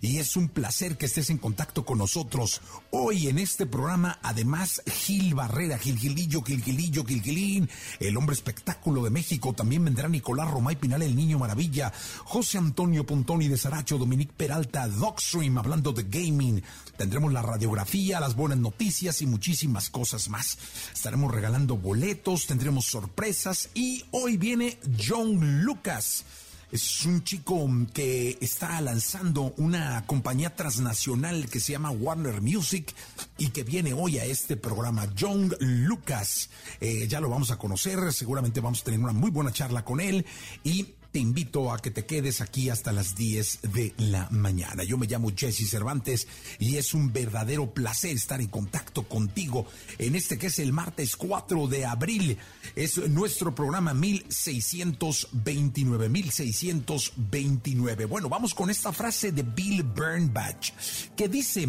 y es un placer que estés en contacto con nosotros. Hoy en este programa, además, Gil Barrera, Gil Gilillo, Gil Gilillo, Gil Gilín, el hombre espectáculo de México. También vendrá Nicolás Romay Pinal, el niño maravilla, José Antonio Pontoni de Saracho, Dominique Peralta, Dogstream, hablando de gaming. Tendremos la radiografía, las buenas noticias y muchísimas cosas más. Estaremos regalando boletos, tendremos sorpresas y hoy viene John Lucas. Es un chico que está lanzando una compañía transnacional que se llama Warner Music y que viene hoy a este programa. John Lucas, eh, ya lo vamos a conocer, seguramente vamos a tener una muy buena charla con él y te invito a que te quedes aquí hasta las 10 de la mañana. Yo me llamo Jesse Cervantes y es un verdadero placer estar en contacto contigo en este que es el martes 4 de abril. Es nuestro programa 1629, 1629. Bueno, vamos con esta frase de Bill Bernbach que dice,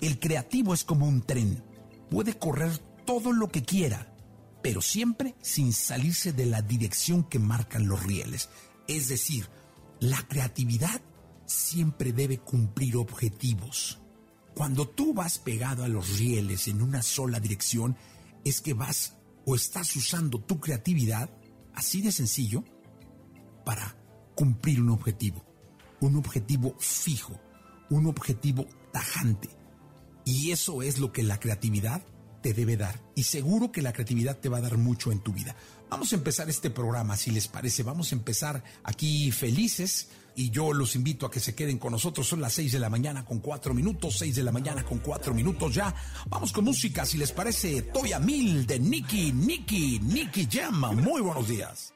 el creativo es como un tren, puede correr todo lo que quiera pero siempre sin salirse de la dirección que marcan los rieles. Es decir, la creatividad siempre debe cumplir objetivos. Cuando tú vas pegado a los rieles en una sola dirección, es que vas o estás usando tu creatividad, así de sencillo, para cumplir un objetivo. Un objetivo fijo, un objetivo tajante. Y eso es lo que la creatividad te debe dar. Y seguro que la creatividad te va a dar mucho en tu vida. Vamos a empezar este programa, si les parece. Vamos a empezar aquí felices y yo los invito a que se queden con nosotros. Son las seis de la mañana con cuatro minutos, seis de la mañana con cuatro minutos ya. Vamos con música, si les parece. Toya Mil de Nicky, Nicky, Nicky Jam. Muy buenos días.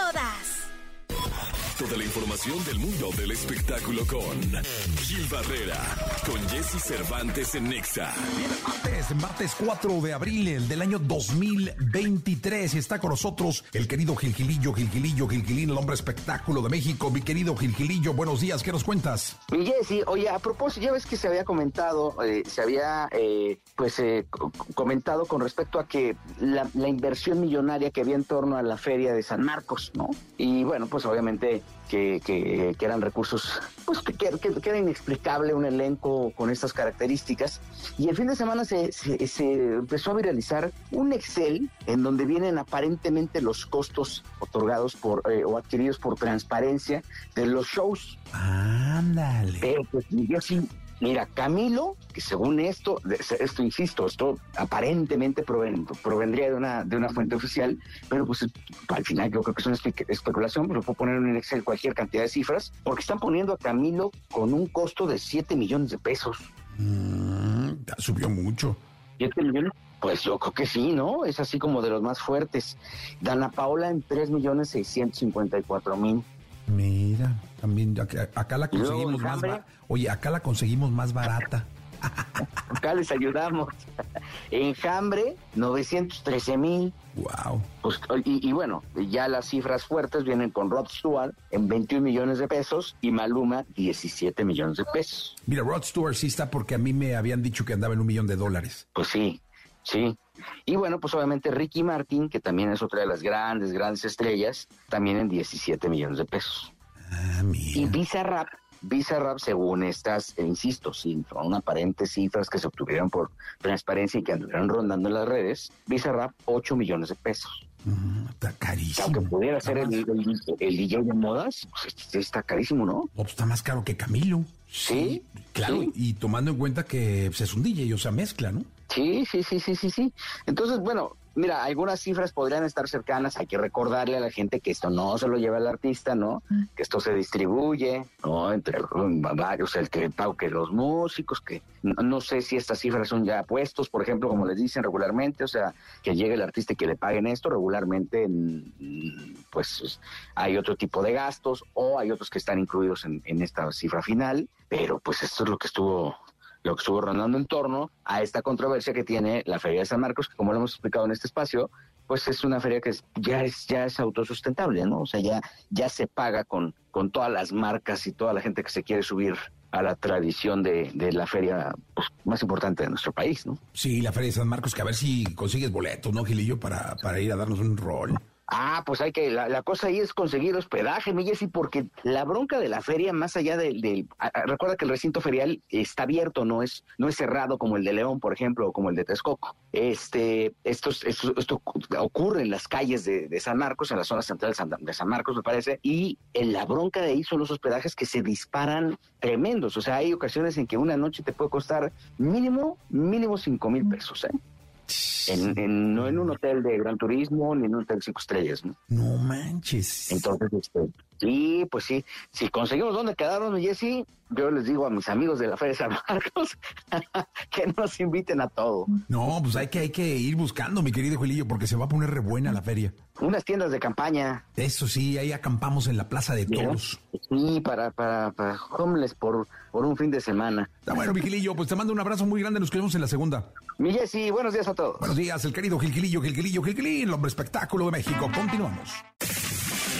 todas. Toda la información del mundo del espectáculo con Gil Barrera, con Jesse Cervantes en Nexa. Bien, martes, martes 4 de abril del año 2023. Está con nosotros el querido Gilgilillo, Gilgilillo, Gilgilín, el hombre espectáculo de México. Mi querido Gilgilillo, buenos días, ¿qué nos cuentas? Mi Jesse, oye, a propósito, ya ves que se había comentado, eh, se había eh, pues eh, comentado con respecto a que la, la inversión millonaria que había en torno a la feria de San Marcos, ¿no? Y bueno, pues obviamente que, que, que, eran recursos, pues que, que, era inexplicable un elenco con estas características. Y el fin de semana se, se, se, empezó a viralizar un Excel en donde vienen aparentemente los costos otorgados por eh, o adquiridos por transparencia de los shows. Ándale. Pero pues yo sí Mira, Camilo, que según esto, esto insisto, esto aparentemente provendría de una, de una fuente oficial, pero pues al final yo creo que es una especulación, pero puedo poner en Excel cualquier cantidad de cifras, porque están poniendo a Camilo con un costo de 7 millones de pesos. Mm, subió mucho. ¿7 millones? Pues yo creo que sí, ¿no? Es así como de los más fuertes. Dana Paola en 3 millones 654 mil. Mira, también acá, la conseguimos más barata. Oye, acá la conseguimos más barata. acá les ayudamos. Enjambre, 913 mil. Wow. Pues, y, bueno, ya las cifras fuertes vienen con Rod Stewart en 21 millones de pesos y Maluma 17 millones de pesos. Mira, Rod Stewart sí está porque a mí me habían dicho que andaba en un millón de dólares. Pues sí, sí. Y bueno, pues obviamente Ricky Martin, que también es otra de las grandes, grandes estrellas, también en 17 millones de pesos. Ah. Y Bizarrap, Bizarrap, según estas, e insisto, sin son aparentes cifras que se obtuvieron por transparencia y que anduvieron rondando en las redes, Bizarrap 8 millones de pesos. está carísimo. Aunque pudiera ser el, el, DJ de modas, pues está carísimo, ¿no? pues está más caro que Camilo. Sí. claro, y tomando en cuenta que pues, es un DJ, o sea, mezcla, ¿no? Sí, sí, sí, sí, sí, sí. Entonces, bueno, mira, algunas cifras podrían estar cercanas. Hay que recordarle a la gente que esto no se lo lleva el artista, ¿no? Mm. Que esto se distribuye, ¿no? Entre varios, el que que los músicos, que no, sé si estas cifras son ya puestos, por ejemplo, como les dicen regularmente, o sea, que llegue el artista y que le paguen esto regularmente, pues hay otro tipo de gastos o hay otros que están incluidos en, en esta cifra final, pero pues esto es lo que estuvo lo que estuvo rondando en torno a esta controversia que tiene la Feria de San Marcos, que como lo hemos explicado en este espacio, pues es una feria que ya es ya es autosustentable, ¿no? O sea, ya ya se paga con con todas las marcas y toda la gente que se quiere subir a la tradición de, de la feria pues, más importante de nuestro país, ¿no? Sí, la Feria de San Marcos, que a ver si consigues boletos, ¿no, Gilillo? Para, para ir a darnos un rol. Ah, pues hay que, la, cosa ahí es conseguir hospedaje, mi Jessy, porque la bronca de la feria, más allá del, recuerda que el recinto ferial está abierto, no es, no es cerrado como el de León, por ejemplo, o como el de Texcoco. Este, esto, esto, ocurre en las calles de, San Marcos, en la zona central de San, Marcos, me parece, y en la bronca de ahí son los hospedajes que se disparan tremendos. O sea, hay ocasiones en que una noche te puede costar mínimo, mínimo cinco mil pesos, ¿eh? En, no en un hotel de gran turismo ni en un hotel cinco estrellas, ¿no? No manches. Entonces, este, sí, pues sí, si conseguimos dónde quedarnos, Jessy, yo les digo a mis amigos de la Feria de San Marcos que nos inviten a todo. No, pues hay que, hay que ir buscando, mi querido Julillo, porque se va a poner re buena la feria. Unas tiendas de campaña. Eso sí, ahí acampamos en la Plaza de Toros. Sí, para, para, para homeless por, por un fin de semana. Está bueno, Gilillo, pues te mando un abrazo muy grande, nos quedamos en la segunda. Mi Jessy, buenos días a todos. Buenos días, el querido Gilgilillo, Gilgilillo, Gilgilín, el hombre espectáculo de México. Continuamos.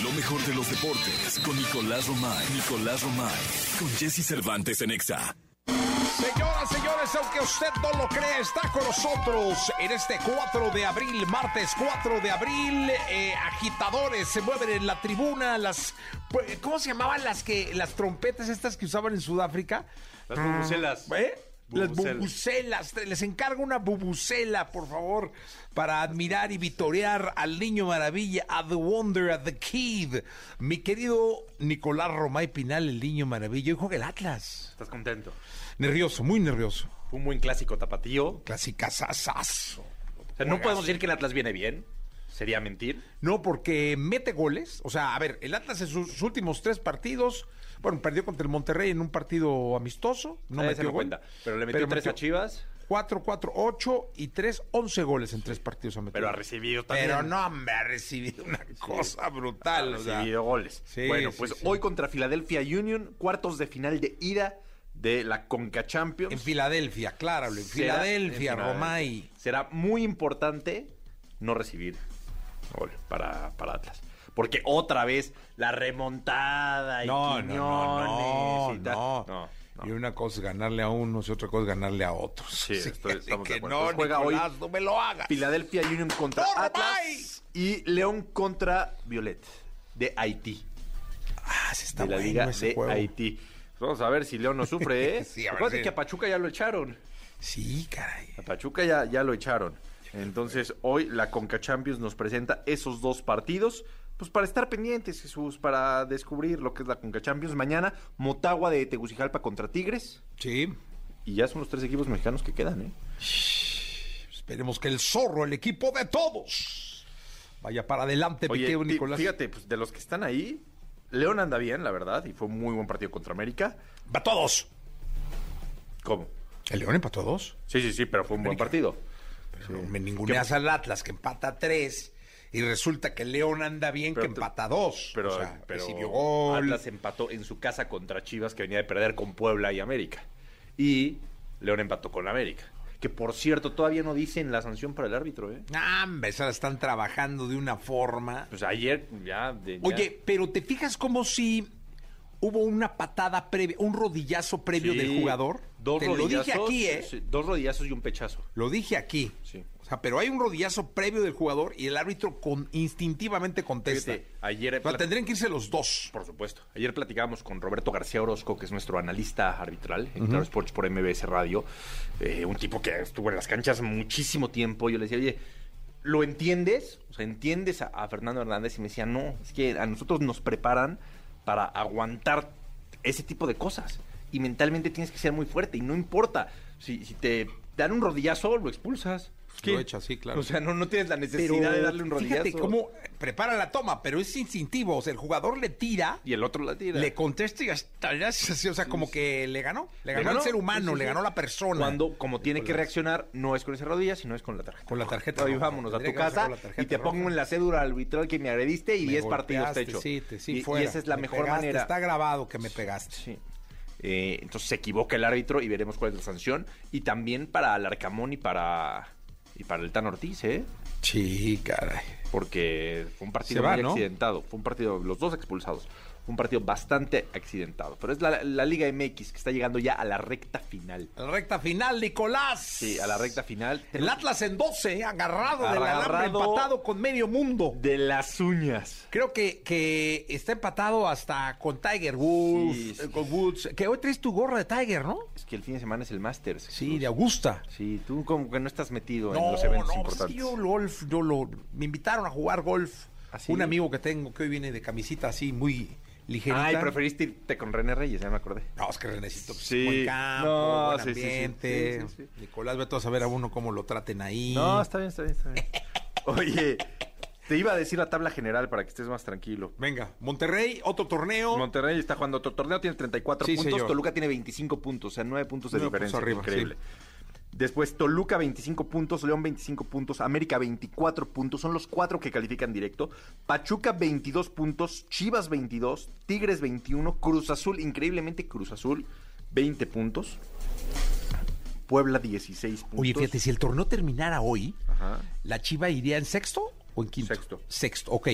Lo mejor de los deportes con Nicolás Romay. Nicolás Romay. Con Jesse Cervantes en Exa. Señoras, señores, aunque usted no lo cree, está con nosotros en este 4 de abril, martes 4 de abril. Eh, agitadores se mueven en la tribuna. Las, pues, ¿Cómo se llamaban las que las trompetas estas que usaban en Sudáfrica? Las bubucelas. ¿Eh? Las bubucelas. Les encargo una bubucela, por favor, para admirar y vitorear al niño maravilla, a The Wonder, a The Kid. Mi querido Nicolás Romay Pinal, el niño maravilla. Hoy juega el Atlas. ¿Estás contento? Nervioso, muy nervioso. Un buen clásico tapatío. Clásicasasazo. O sea, no podemos decir que el Atlas viene bien. ¿Sería mentir? No, porque mete goles. O sea, a ver, el Atlas en sus últimos tres partidos bueno, perdió contra el Monterrey en un partido amistoso. No me dio cuenta. Pero le metió tres a Chivas. 4, 4, 8 y 3, 11 goles en tres partidos ha Pero ha recibido también. Pero no, me ha recibido una cosa brutal. Ha recibido goles. bueno, pues hoy contra Philadelphia Union, cuartos de final de ida de la Conca Champions. En Filadelfia, claro, en Filadelfia, Romay. Será muy importante no recibir gol para, para Atlas porque otra vez la remontada y no, no, no, no, Y una cosa es ganarle a unos y otra cosa es ganarle a otros. Sí, estoy, estamos que no, juega hoy no me lo hagas. Philadelphia Union contra Atlas y León contra Violet de Haití. Ah, se está de la liga de Haití. Vamos a ver si León no sufre, ¿eh? sí, a ver que a Pachuca ya lo echaron. Sí, caray. A Pachuca ya, ya lo echaron. Entonces, hoy la Conca Champions nos presenta esos dos partidos pues para estar pendientes, Jesús, para descubrir lo que es la Conca Champions. Mañana, Motagua de Tegucigalpa contra Tigres. Sí. Y ya son los tres equipos mexicanos que quedan, ¿eh? Esperemos que el zorro, el equipo de todos, vaya para adelante, Oye, ti- Nicolás. fíjate, pues de los que están ahí, León anda bien, la verdad, y fue un muy buen partido contra América. Va todos. ¿Cómo? El León empató a dos. Sí, sí, sí, pero fue un buen partido. Pero me ninguneas al Atlas que empata a tres. Y resulta que León anda bien Pero que empata dos. Pero, o sea, pero recibió gol. Atlas empató en su casa contra Chivas, que venía de perder con Puebla y América. Y León empató con América. Que por cierto, todavía no dicen la sanción para el árbitro, ¿eh? Ah, esa la están trabajando de una forma. Pues ayer ya. de- ya- Oye, pero ¿te fijas como si hubo una patada previa, un rodillazo previo Sí, del jugador? Dos Te lo rodillazos. dije aquí, ¿eh? sí, dos rodillazos y un pechazo. Lo dije aquí. Sí. Sea, pero hay un rodillazo previo del jugador y el árbitro con, instintivamente contesta. Fíjate, ayer. O sea, tendrían que irse los dos. Por supuesto. Ayer platicábamos con Roberto García Orozco, que es nuestro analista arbitral en Claro Sports por MBS Radio. Eh, un tipo que estuvo en las canchas muchísimo tiempo. Yo le decía, oye, ¿lo entiendes? O sea, ¿entiendes a, a Fernando Hernández? Y me decía, no, es que a nosotros nos preparan para aguantar ese tipo de cosas. Y mentalmente tienes que ser muy fuerte. Y no importa. Si, si te dan un rodillazo, lo expulsas. Lo echa, sí, claro. O sea, no, no tienes la necesidad de darle un rodillazo. fíjate cómo prepara la toma, pero es instintivo. O sea, el jugador le tira, Y el otro la tira. le contesta y hasta hace así, o sea, como que le ganó. Le ganó, ganó, al ser humano, sí, sí, le ganó a la persona. Cuando, como tiene que reaccionar, no es con esa rodilla, sino es con la tarjeta. Con la tarjeta Oye, roja. vámonos a tu casa y te roja. pongo en la cédula arbitral que me agrediste y Me 10 partidos te echo. Sí, te- sí, y, y esa es la Me mejor pegaste, manera. Está grabado que me pegaste. Sí. Eh, entonces se equivoca el árbitro y veremos cuál es la sanción. Y también para Alarcamón y para y para el Tan Ortiz, ¿eh? Sí, caray. Porque fue un partido va, muy ¿no? accidentado. Fue un partido, los dos expulsados. Fue un partido bastante accidentado. Pero es la, la Liga MX que está llegando ya a la recta final. La recta final, Nicolás. Sí, a la recta final. El Atlas en 12, agarrado del alambre, Agarrado. empatado con medio mundo. De las uñas. Creo que, que está empatado hasta con Tiger Woods, Sí, sí. eh, con Woods. Que hoy traes tu gorra de Tiger, ¿no? Es que el fin de semana es el Masters. Sí, de Augusta. Sí, tú como que no estás metido en los eventos no, pues importantes. yo golf, yo lo, me invitaron a jugar golf. ¿Ah, sí? Un amigo que tengo que hoy viene de camisita así muy ligerita. Ay, preferiste irte con René Reyes, ya me acordé. No, es que Renecito, pues, Sí. buen campo, No, buen sí, sí, ambiente. Nicolás, vete a saber a uno cómo lo traten ahí. No, está bien, está bien, está bien. Oye, te iba a decir la tabla general para que estés más tranquilo. Venga, Monterrey, otro torneo. Monterrey está jugando otro torneo, tiene 34 Sí, puntos. señor. Toluca tiene 25 puntos, o sea, 9 puntos de Nueve puntos diferencia. arriba, Increíble. Después Toluca 25 puntos, León 25 puntos, América 24 puntos, son los cuatro que califican directo. Pachuca 22 puntos, Chivas 22, Tigres 21, Cruz Azul, increíblemente Cruz Azul 20 puntos. Puebla 16 puntos. Oye, fíjate, si el torneo terminara hoy, Ajá. ¿la Chiva iría en sexto o en quinto? Sexto. Sexto, ok.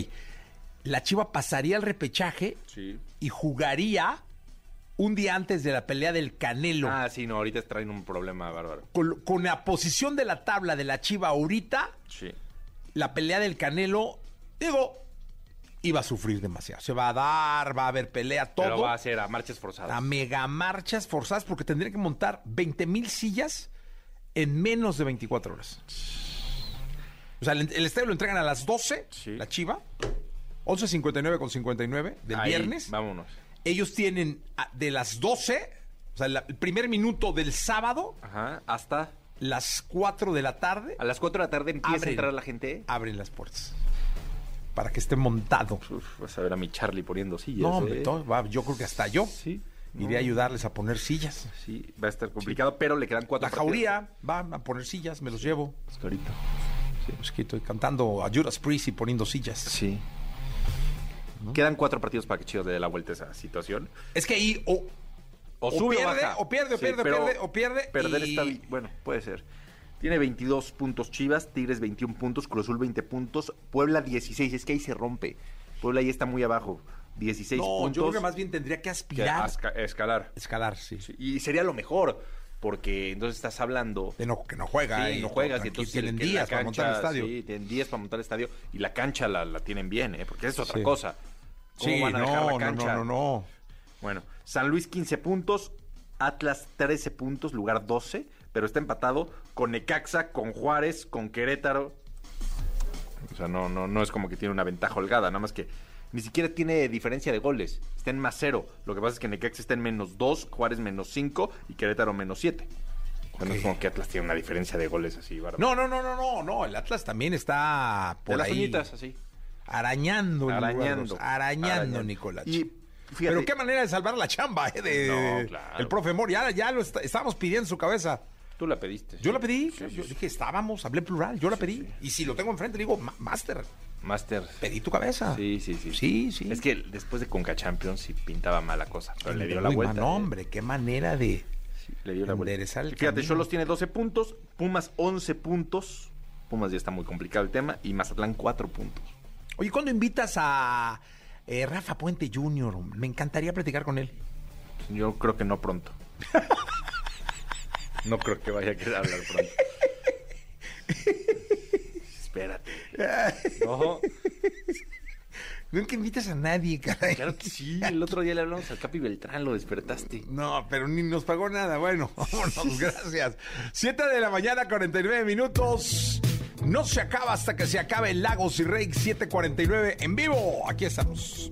La Chiva pasaría al repechaje Sí. y jugaría un día antes de la pelea del Canelo. Ah, sí, no, ahorita traen un problema bárbaro. Con, con la posición de la tabla de la Chiva ahorita, Sí. la pelea del Canelo, digo, iba a sufrir demasiado. Se va a dar, va a haber pelea, todo. Pero va a ser a marchas forzadas. a mega marchas forzadas porque tendría que montar 20 mil sillas en menos de 24 horas. O sea, el, el estadio lo entregan a las 12, Sí. la Chiva, 11.59 con 59 del Ahí, viernes. Vámonos. Ellos tienen ah, de las 12, o sea, la- el primer minuto del sábado, Ajá. Hasta las 4 de la tarde, a las 4 de la tarde empieza Abren. a entrar la gente. abren las puertas. Para que esté montado. Uf, vas a ver a mi Charlie poniendo sillas. No, hombre, ¿eh? todo, va, yo creo que hasta yo Sí. iré a ayudarles a poner sillas. Sí, va a estar complicado, pero le quedan cuatro La jauría va a poner sillas, me los llevo. partidos. Ahorita. Pues que estoy cantando a Judas Priest y poniendo sillas. Sí. Quedan cuatro partidos para que Chivas le dé la vuelta a esa situación. Es que ahí o, O, O sube pierde, o baja. o pierde, o pierde, o pero pierde, o pierde, Perder y- está Bueno, puede ser. Tiene 22 puntos Chivas, Tigres 21 puntos, Cruz Azul 20 puntos, Puebla 16. Es que ahí se rompe. Puebla ahí está muy abajo. 16 no, puntos. yo creo que más bien tendría que que aspirar a esca- escalar. escalar, sí. Sí, Y sería lo mejor, porque entonces estás hablando De no, que no juega. Sí, y no juegas y entonces tienen el- días para montar el cancha, estadio. Sí, tienen días para montar el estadio y la cancha la, la tienen bien, ¿eh? porque es otra Sí. cosa. ¿Cómo Sí, van a no, dejar la cancha? no, no, no. Bueno, San Luis 15 puntos, Atlas 13 puntos, lugar 12, pero está empatado con Necaxa, con Juárez, con Querétaro. O sea, no, no, no es como que tiene una ventaja holgada, nada más que ni siquiera tiene diferencia de goles. Está en más cero. Lo que pasa es que Necaxa está en menos dos, Juárez menos cinco y Querétaro menos siete. Bueno, es como que Atlas tiene una diferencia de goles así, bárbaro. No, no, no, no, no, no. El Atlas también está por de las ahí uñitas, así. arañando, Arañando. arañando, arañando, Nicolás. Y fíjate, Pero qué manera de salvar la chamba, ¿eh? De, No, claro. El profe Mor, ya, ya lo está- estábamos pidiendo en su cabeza. tú la pediste. Yo la pedí, Sí, yo sí. dije, estábamos, hablé plural, yo la pedí. Y si lo tengo enfrente, digo, "Ma- Master, pedí tu cabeza. Sí, sí, sí. Sí, sí. Es que después de Conca Champions sí pintaba mala cosa, pero le dio la vuelta. man, ¿eh? hombre, qué manera de... Sí, le dio la vuelta. Fíjate. Cholos tiene 12 puntos, Pumas 11 puntos. Pumas ya está muy complicado el tema y Mazatlán 4 puntos. Oye, ¿cuándo invitas a eh, Rafa Puente Jr.? Me encantaría platicar con él. Yo creo que no pronto. no creo que vaya a querer hablar pronto. No, Nunca invitas a nadie, caray. claro que sí. El otro día le hablamos al Capi Beltrán, lo despertaste. No, pero ni nos pagó nada. Bueno, vámonos, gracias. Siete de la mañana, 49 minutos. No se acaba hasta que se acabe el Lagos y Rey 749 en vivo. Aquí estamos.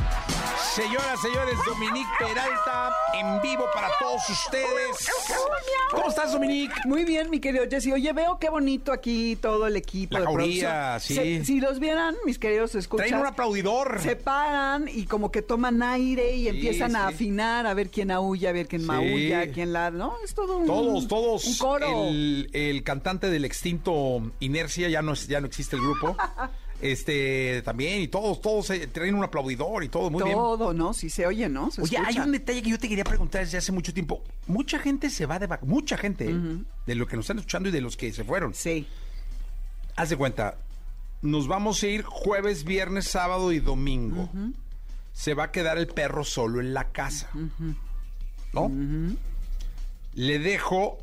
Señoras, señores, Dominique Peralta en vivo para todos ustedes. ¿Cómo estás, Dominique? Muy bien, mi querido Jesse. Oye, veo qué bonito aquí todo el equipo. La de jauría, sí. Se- si los vieran, mis queridos escuchas, Traen un aplaudidor. se paran y como que toman aire y Sí, empiezan a afinar, a ver quién aúlla, a ver quién Sí. maulla, quién la... No, es todo un... Todos, todos. Un coro. El, el cantante del extinto Inercia, ya no, es- ya no existe el grupo. Este, también, y todos, todos eh, traen un aplaudidor y todo, muy bien. todo, ¿no? Sí se oye, ¿no? Se Oye, hay un detalle que yo te quería preguntar desde hace mucho tiempo. Mucha gente se va de vacaciones, mucha gente, ¿eh? de lo que nos están escuchando y de los que se fueron. Sí. Haz de cuenta, nos vamos a ir jueves, viernes, sábado y domingo. Se va a quedar el perro solo en la casa. ¿No? Le dejo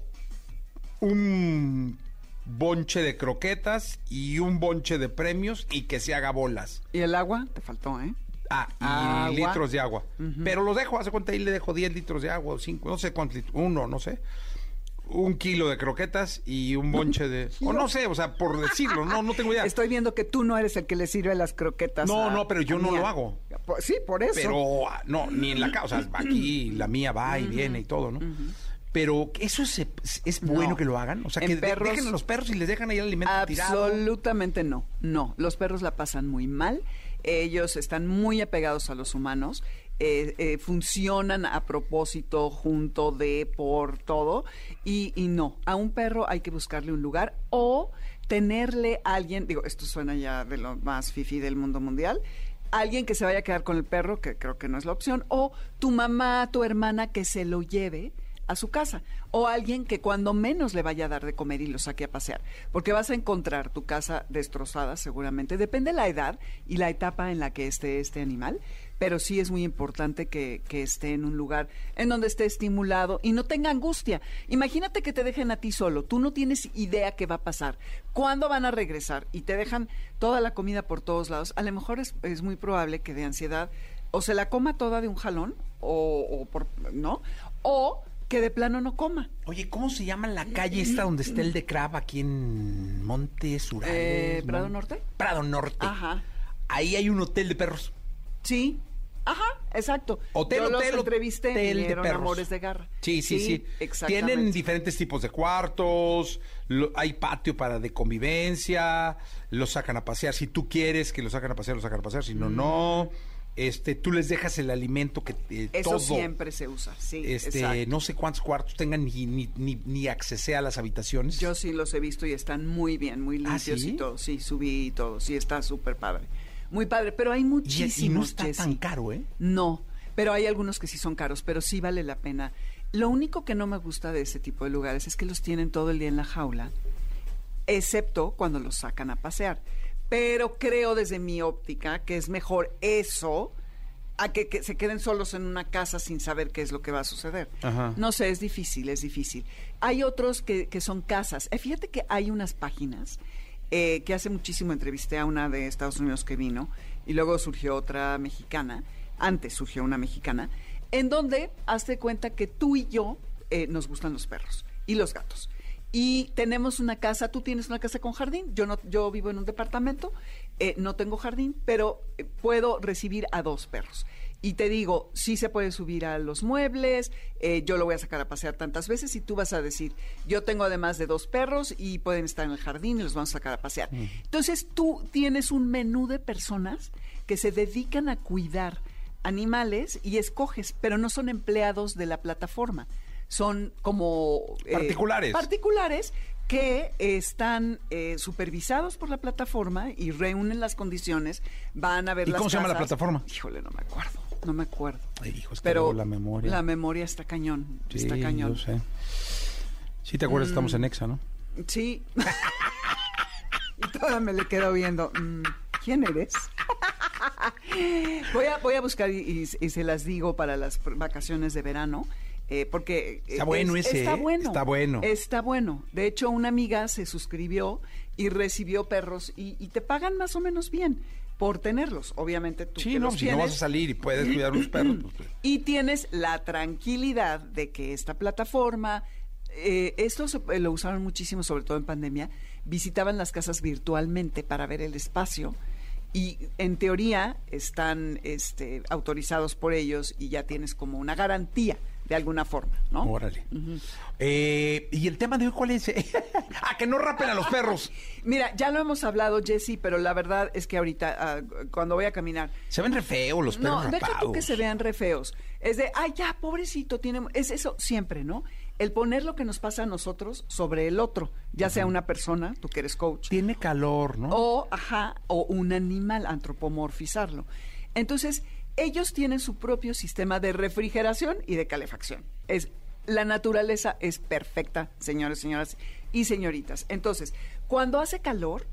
un bonche de croquetas y un bonche de premios y que se haga bolas. ¿Y el agua? Te faltó, ¿eh? Ah, y Agua. litros de agua. Pero los dejo, hace cuenta, ahí le dejo 10 litros de agua o 5, no sé cuántos litros, uno, no sé. Un kilo de croquetas y un bonche de... o no sé, o sea, por decirlo, no, no tengo idea. Estoy viendo que tú no eres el que le sirve las croquetas. No, a- no, pero yo no Mía. lo hago. Sí, por eso. Pero ah, no, ni en la casa, o sea, aquí la mía va y viene y todo, ¿no? Pero eso es, es bueno No. que lo hagan, o sea, En que perros- dejen a los perros y les dejan ahí el alimento tirado. Absolutamente no, no. Los perros la pasan muy mal. Ellos están muy apegados a los humanos. eh, eh, funcionan a propósito, junto de, por todo. Y, y no, a un perro hay que buscarle un lugar o tenerle a alguien, digo, esto suena ya de lo más fifi del mundo mundial, alguien que se vaya a quedar con el perro, que creo que no es la opción, o tu mamá, tu hermana que se lo lleve a su casa. O alguien que cuando menos le vaya a dar de comer y lo saque a pasear, porque vas a encontrar tu casa destrozada seguramente, depende la edad y la etapa en la que esté este animal, pero sí es muy importante que, esté en un lugar en donde esté estimulado y no tenga angustia. Imagínate que te dejen a ti solo, tú no tienes idea qué va a pasar, cuándo van a regresar y te dejan toda la comida por todos lados, a lo mejor es, es muy probable que de ansiedad o se la coma toda de un jalón o, o por, ¿no? O que de plano no coma. Oye, ¿cómo se llama la calle esta donde está el de Crab aquí en Montes Urales? Eh, ¿Prado Mon- Norte? Prado Norte. Ajá. Ahí hay un hotel de perros. Sí. Ajá, exacto. Hotel, Yo los hotel, entrevisté hotel de perros. amores de garra. Sí, sí, sí. Exactamente. Tienen diferentes tipos de cuartos, lo- hay patio para de convivencia, los sacan a pasear. Si tú quieres que los sacan a pasear, los sacan a pasear. Si no, no. Este, tú les dejas el alimento que eh, Eso todo. siempre se usa, sí. Este, exacto. no sé cuántos cuartos tengan ni, ni, ni, ni accesé a las habitaciones. Yo sí los he visto y están muy bien, muy ¿Ah, limpios sí? y todo. Sí, subí y todo. Sí, está súper padre. Muy padre, pero hay y, muchísimos, y no está Jessy. tan caro, ¿eh? No, pero hay algunos que sí son caros, pero sí vale la pena. Lo único que no me gusta de ese tipo de lugares es que los tienen todo el día en la jaula, excepto cuando los sacan a pasear. Pero creo desde mi óptica que es mejor eso a que, que se queden solos en una casa sin saber qué es lo que va a suceder. Ajá. No sé, es difícil, es difícil. Hay otros que, que son casas. Eh, fíjate que hay unas páginas eh, que hace muchísimo entrevisté a una de Estados Unidos que vino, y luego surgió otra mexicana, antes surgió una mexicana, en donde hazte cuenta que tú y yo eh, nos gustan los perros y los gatos. Y tenemos una casa, tú tienes una casa con jardín, yo no, yo vivo en un departamento, eh, no tengo jardín, pero eh, puedo recibir a dos perros. Y te digo, sí se puede subir a los muebles, eh, yo lo voy a sacar a pasear tantas veces y tú vas a decir, yo tengo además de dos perros y pueden estar en el jardín y los vamos a sacar a pasear. Entonces tú tienes un menú de personas que se dedican a cuidar animales y escoges, pero no son empleados de la plataforma. Son como... eh, Particulares. Particulares que están eh, supervisados por la plataforma y reúnen las condiciones, van a ver ¿Y las cómo se llama la plataforma? Híjole, no me acuerdo, no me acuerdo. Ay, hijo, es que Pero la memoria. La memoria está cañón, Sí, está cañón. yo sé. Sí, te acuerdas, estamos en Exa, ¿no? Sí. y todavía me le quedo viendo. mm, ¿Quién eres? voy, a, voy a buscar y, y- y se las digo para las vacaciones de verano. Eh, porque Está eh, bueno ese, está ¿eh? bueno Está bueno. está bueno de hecho una amiga se suscribió y recibió perros y, y te pagan más o menos bien por tenerlos obviamente tú Sí, que no, los si no vas a salir y puedes cuidar unos perros, pues, pues, y tienes la tranquilidad de que esta plataforma, eh, esto se- eh, lo usaron muchísimo, sobre todo en pandemia, visitaban las casas virtualmente para ver el espacio y en teoría están este, autorizados por ellos y ya tienes como una garantía de alguna forma, ¿no? Órale. Eh, ¿Y el tema de hoy cuál es? ah, que no rapen a los perros. Mira, ya lo hemos hablado, Jesse, pero la verdad es que ahorita, ah, cuando voy a caminar, Se ven re feos los perros No, deja tú que se vean re feos. Es de, ay, ya, pobrecito, tiene... Es eso siempre, ¿no? El poner lo que nos pasa a nosotros sobre el otro, ya sea una persona, tú que eres coach, Tiene calor, ¿no? o, ajá, o un animal, antropomorfizarlo. Entonces, ellos tienen su propio sistema de refrigeración y de calefacción. Es, la naturaleza es perfecta, señores, señoras y señoritas. Entonces, cuando hace calor,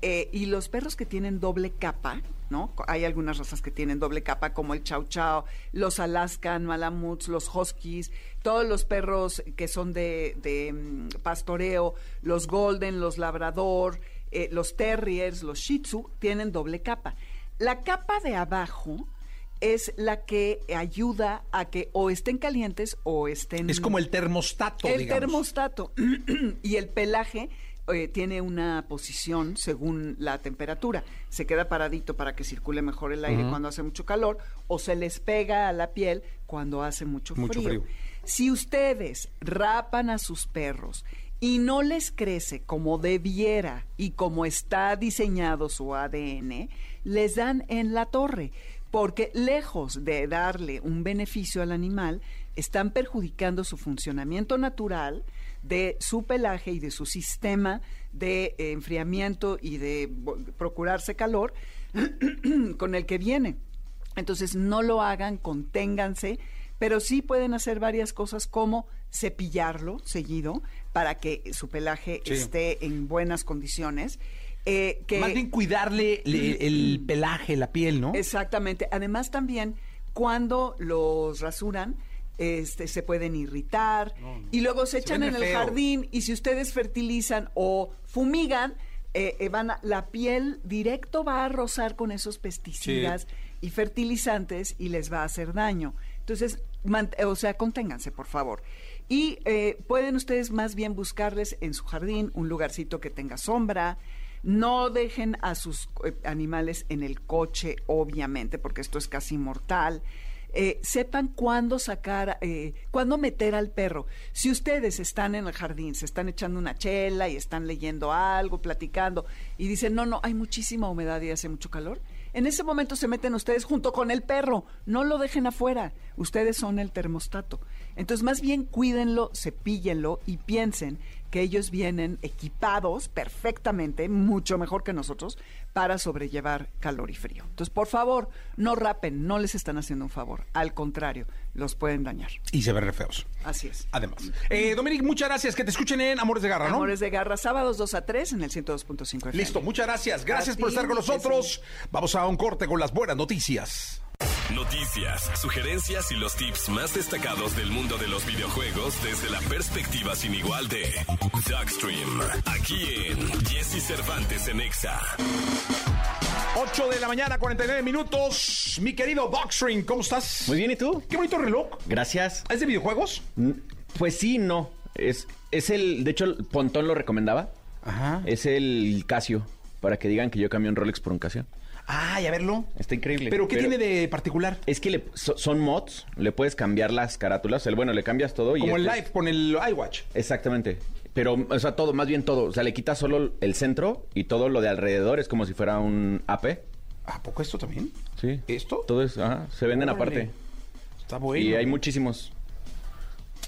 eh, y los perros que tienen doble capa, ¿no? Hay algunas razas que tienen doble capa, como el Chow Chow, los Alaskan, Malamuts, los Huskies, todos los perros que son de, mm, pastoreo, los Golden, los Labrador, eh, los Terriers, los Shih Tzu, tienen doble capa. La capa de abajo es la que ayuda a que o estén calientes o estén... Es como el termostato, El digamos. termostato y el pelaje eh, tiene una posición según la temperatura. Se queda paradito para que circule mejor el aire cuando hace mucho calor o se les pega a la piel cuando hace mucho, Mucho frío. Si ustedes rapan a sus perros y no les crece como debiera y como está diseñado su ADN, les dan en la torre, porque lejos de darle un beneficio al animal, están perjudicando su funcionamiento natural de su pelaje y de su sistema de eh, enfriamiento y de procurarse calor con el que viene. Entonces no lo hagan, conténganse, pero sí pueden hacer varias cosas como cepillarlo seguido para que su pelaje Sí. esté en buenas condiciones. Eh, que Más bien cuidarle le- el pelaje, la piel, ¿no? Exactamente. Además también cuando los rasuran este, se pueden irritar y luego se, Se echan en el feo. jardín y si ustedes fertilizan o fumigan, eh, eh, van a- la piel directo va a rozar con esos pesticidas y fertilizantes y les va a hacer daño. Entonces, man- o sea, conténganse, por favor. Y eh, pueden ustedes más bien buscarles en su jardín un lugarcito que tenga sombra. No dejen a sus eh, animales en el coche, obviamente, porque esto es casi mortal. Eh, sepan cuándo sacar, eh, cuándo meter al perro. Si ustedes están en el jardín, se están echando una chela y están leyendo algo, platicando, y dicen, no, no, hay muchísima humedad y hace mucho calor, en ese momento se meten ustedes junto con el perro, no lo dejen afuera, ustedes son el termostato. Entonces, más bien cuídenlo, cepíllenlo y piensen que ellos vienen equipados perfectamente, mucho mejor que nosotros, para sobrellevar calor y frío. Entonces, por favor, no rapen, no les están haciendo un favor, al contrario, los pueden dañar. Y se ven re feos. Así es. Además. Eh, Dominic, muchas gracias. Que te escuchen en Amores de Garra, ¿no? Amores de Garra, sábados 2 a 3 en el 102.5 FM. Listo, muchas gracias. Gracias A por ti, estar con nosotros. Vamos a un corte con las buenas noticias. Noticias, sugerencias y los tips más destacados del mundo de los videojuegos desde la perspectiva sin igual de Darkstream. Aquí en Jesse Cervantes en Exa. 8 de la mañana, 49 minutos. Mi querido Boxring, ¿cómo estás? Muy bien, ¿y tú? Qué bonito reloj. Gracias. ¿Es de videojuegos? Mm, Pues sí, no. Es, es el. De hecho, el Pontón lo recomendaba. Ajá. Es el Casio. Para que digan que yo cambié un Rolex por un Casio. Ah, ya verlo. Está increíble. ¿Pero qué tiene de particular? Es que le- so- son mods. Le puedes cambiar las carátulas. El, bueno, le cambias todo y. Como el este- live con el iWatch. Exactamente. Pero, o sea, todo, más bien todo. O sea, le quitas solo el centro y todo lo de alrededor es como si fuera un AP. ¿A poco esto también? Sí. ¿Esto? Todo es, ajá, se venden Órale. aparte. Está bueno. y hay muchísimos.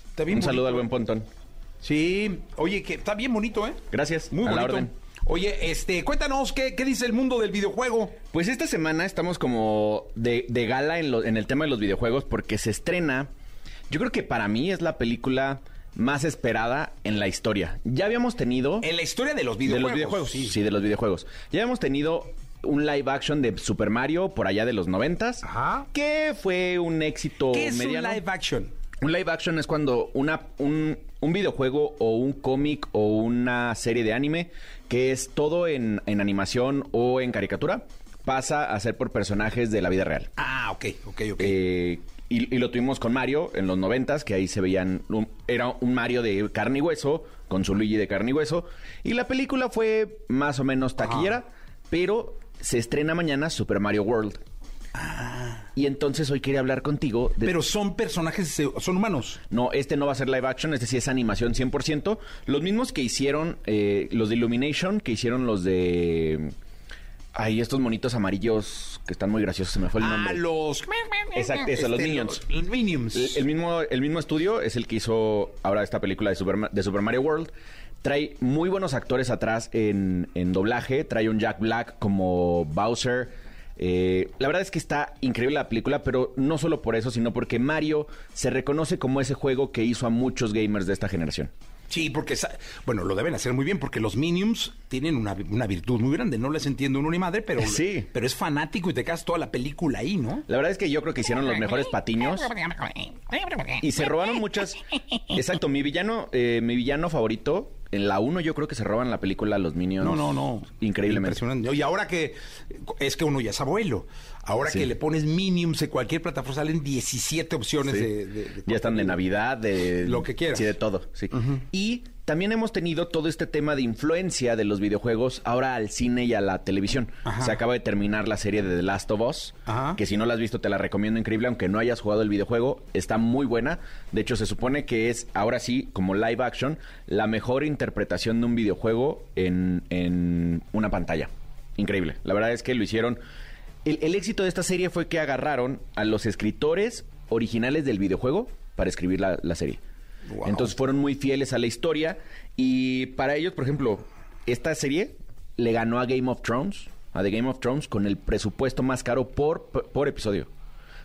Está bien Un saludo al buen Pontón. Sí. Oye, que está bien bonito, ¿eh? Gracias. Muy a la bonito. orden. Oye, este, cuéntanos, ¿qué, qué dice el mundo del videojuego? Pues esta semana estamos como de, de gala en, lo- en el tema de los videojuegos porque se estrena, yo creo que para mí es la película más esperada en la historia. Ya habíamos tenido... En la historia de los de videojuegos. los videojuegos, sí. de los videojuegos. Ya habíamos tenido un live action de Super Mario por allá de los noventas, Ajá. que fue un éxito ¿Qué es mediano. un live action? Un live action es cuando una, un, un videojuego o un cómic o una serie de anime que es todo en, en animación o en caricatura pasa a ser por personajes de la vida real. Ah, ok, ok, ok. Eh, y, y lo tuvimos con Mario en los noventas, que ahí se veían, un- era un Mario de carne y hueso, con su Luigi de carne y hueso. Y la película fue más o menos taquillera, pero se estrena mañana Super Mario World. Y entonces hoy quería hablar contigo de Ah. Pero son personajes, son humanos. no, este no va a ser live action, este sí es animación 100%. Los mismos que hicieron eh, los de Illumination, que hicieron los de... Ay, estos monitos amarillos que están muy graciosos, se me fue el Ah, nombre. los... Exacto, eso, los Este, Minions. Los, los Minions. El, el mismo, el mismo estudio es el que hizo ahora esta película de Super, Ma- de Super Mario World. Trae muy buenos actores atrás en, en doblaje. Trae un Jack Black como Bowser. Eh, la verdad es que está increíble la película, pero no solo por eso, sino porque Mario se reconoce como ese juego que hizo a muchos gamers de esta generación. Sí, porque, bueno, lo deben hacer muy bien, porque los Minions tienen una, una virtud muy grande. No les entiendo uno ni madre, pero, Sí. pero es fanático y te quedas toda la película ahí, ¿no? La verdad es que yo creo que hicieron los mejores patiños y se robaron muchas. Exacto, mi villano, eh, mi villano favorito en la 1 yo creo que se roban la película Los Minions. No, no, no. Increíblemente. Impresionante. Y ahora que es que uno ya es abuelo. Ahora Sí. que le pones Minions en cualquier plataforma salen 17 opciones Sí. de, de- de ya están de Navidad, de Lo que quieras. Sí, de todo, sí. Y también hemos tenido todo este tema de influencia de los videojuegos ahora al cine y a la televisión. Ajá. Se acaba de terminar la serie de The Last of Us, Ajá. que si no la has visto te la recomiendo increíble, aunque no hayas jugado el videojuego, está muy buena. De hecho, se supone que es ahora sí, como live action, la mejor interpretación de un videojuego en, en una pantalla. Increíble. La verdad es que lo hicieron. El, el éxito de esta serie fue que agarraron a los escritores originales del videojuego para escribir la, la serie. Wow. Entonces fueron muy fieles a la historia y para ellos, por ejemplo, esta serie le ganó a Game of Thrones, a The Game of Thrones, con el presupuesto más caro por, por episodio.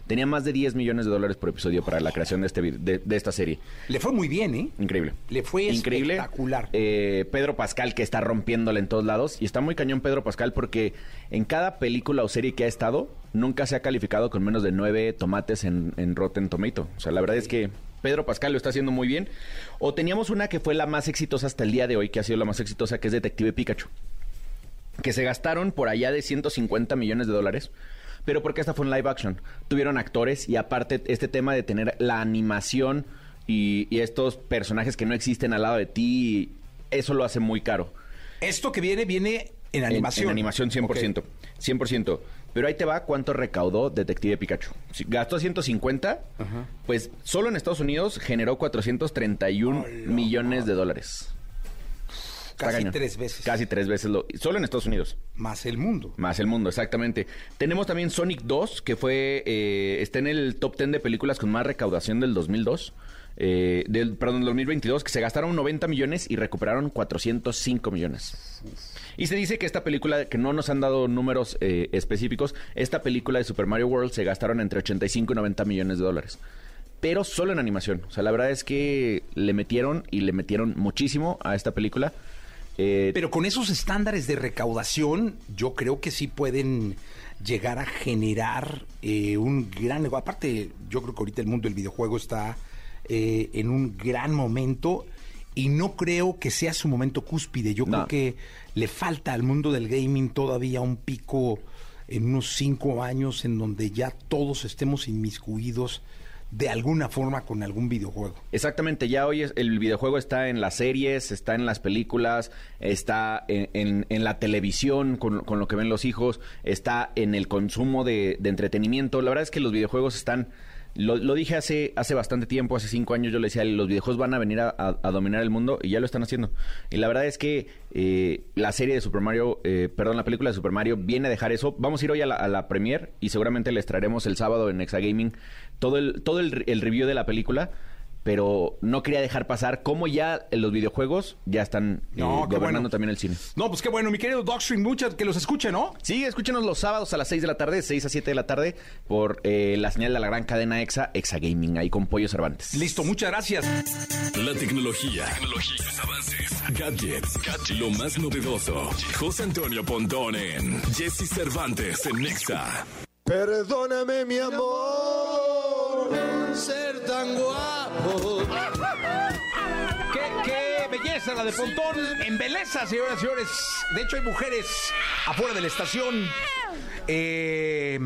Tenía más de 10 millones de dólares por episodio para la creación de, este, de, de esta serie. Le fue muy bien, ¿eh? Increíble. Le fue Increíble. espectacular. Eh, Pedro Pascal que está rompiéndole en todos lados. Y está muy cañón Pedro Pascal porque en cada película o serie que ha estado, nunca se ha calificado con menos de nueve tomates en, en Rotten Tomato. O sea, la verdad es que Pedro Pascal lo está haciendo muy bien. O teníamos una que fue la más exitosa hasta el día de hoy, que ha sido la más exitosa, que es Detective Pikachu. Que se gastaron por allá de 150 millones de dólares. Pero porque esta fue un live action. Tuvieron actores y aparte este tema de tener la animación y, y estos personajes que no existen al lado de ti, eso lo hace muy caro. Esto que viene, viene en animación. En, animación 100%. Ok. 100%. Pero ahí te va cuánto recaudó Detective Pikachu. Si gastó 150, pues solo en Estados Unidos generó 431 Hola, millones de dólares. Casi tres veces. Casi tres veces. Lo, solo en Estados Unidos. Más el mundo. Más el mundo, exactamente. Tenemos también Sonic 2, que fue eh, está en el top 10 de películas con más recaudación del 2002. eh, del, perdón, del 2022, que se gastaron 90 millones y recuperaron 405 millones. Y se dice que esta película, que no nos han dado números eh, específicos, esta película de Super Mario World se gastaron entre 85 y 90 millones de dólares. Pero solo en animación. O sea, la verdad es que le metieron y le metieron muchísimo a esta película. Eh, Pero con esos estándares de recaudación, yo creo que sí pueden llegar a generar eh, un gran. Aparte, yo creo que ahorita el mundo del videojuego está eh, en un gran momento y no creo que sea su momento cúspide. Yo No. creo que le falta al mundo del gaming todavía un pico en unos cinco años en donde ya todos estemos inmiscuidos de alguna forma con algún videojuego. Exactamente, ya hoy es- el videojuego está en las series, está en las películas, está en, en- en la televisión con, con lo que ven los hijos, está en el consumo de, de entretenimiento. La verdad es que los videojuegos están... Lo, lo dije hace, hace bastante tiempo, hace cinco años, yo le decía, los videojuegos van a venir a, dominar el mundo y ya lo están haciendo. Y la verdad es que eh, la serie de Super Mario, eh, perdón, la película de Super Mario viene a dejar eso. Vamos a ir hoy a la, a la premiere y seguramente les traeremos el sábado en Exagaming todo el, todo el, el review de la película pero no quería dejar pasar cómo ya los videojuegos ya están eh, No, gobernando bueno. también el cine. No, pues qué bueno, mi querido Dogstream, muchas que los escuche, ¿no? Sí, escúchenos los sábados a las 6 de la tarde, 6 a 7 de la tarde, por eh, la señal de la gran cadena EXA, EXA Gaming, ahí con Pollo Cervantes. Listo, muchas gracias. La tecnología, tecnologías, avances, gadgets, gadgets, lo más novedoso. José Antonio Pontón en Jesse Cervantes en Nexa. Perdóname, mi amor, ser tan guapo. Qué, qué belleza la de Pontón. En belleza, señoras y señores. De hecho, hay mujeres afuera de la estación eh,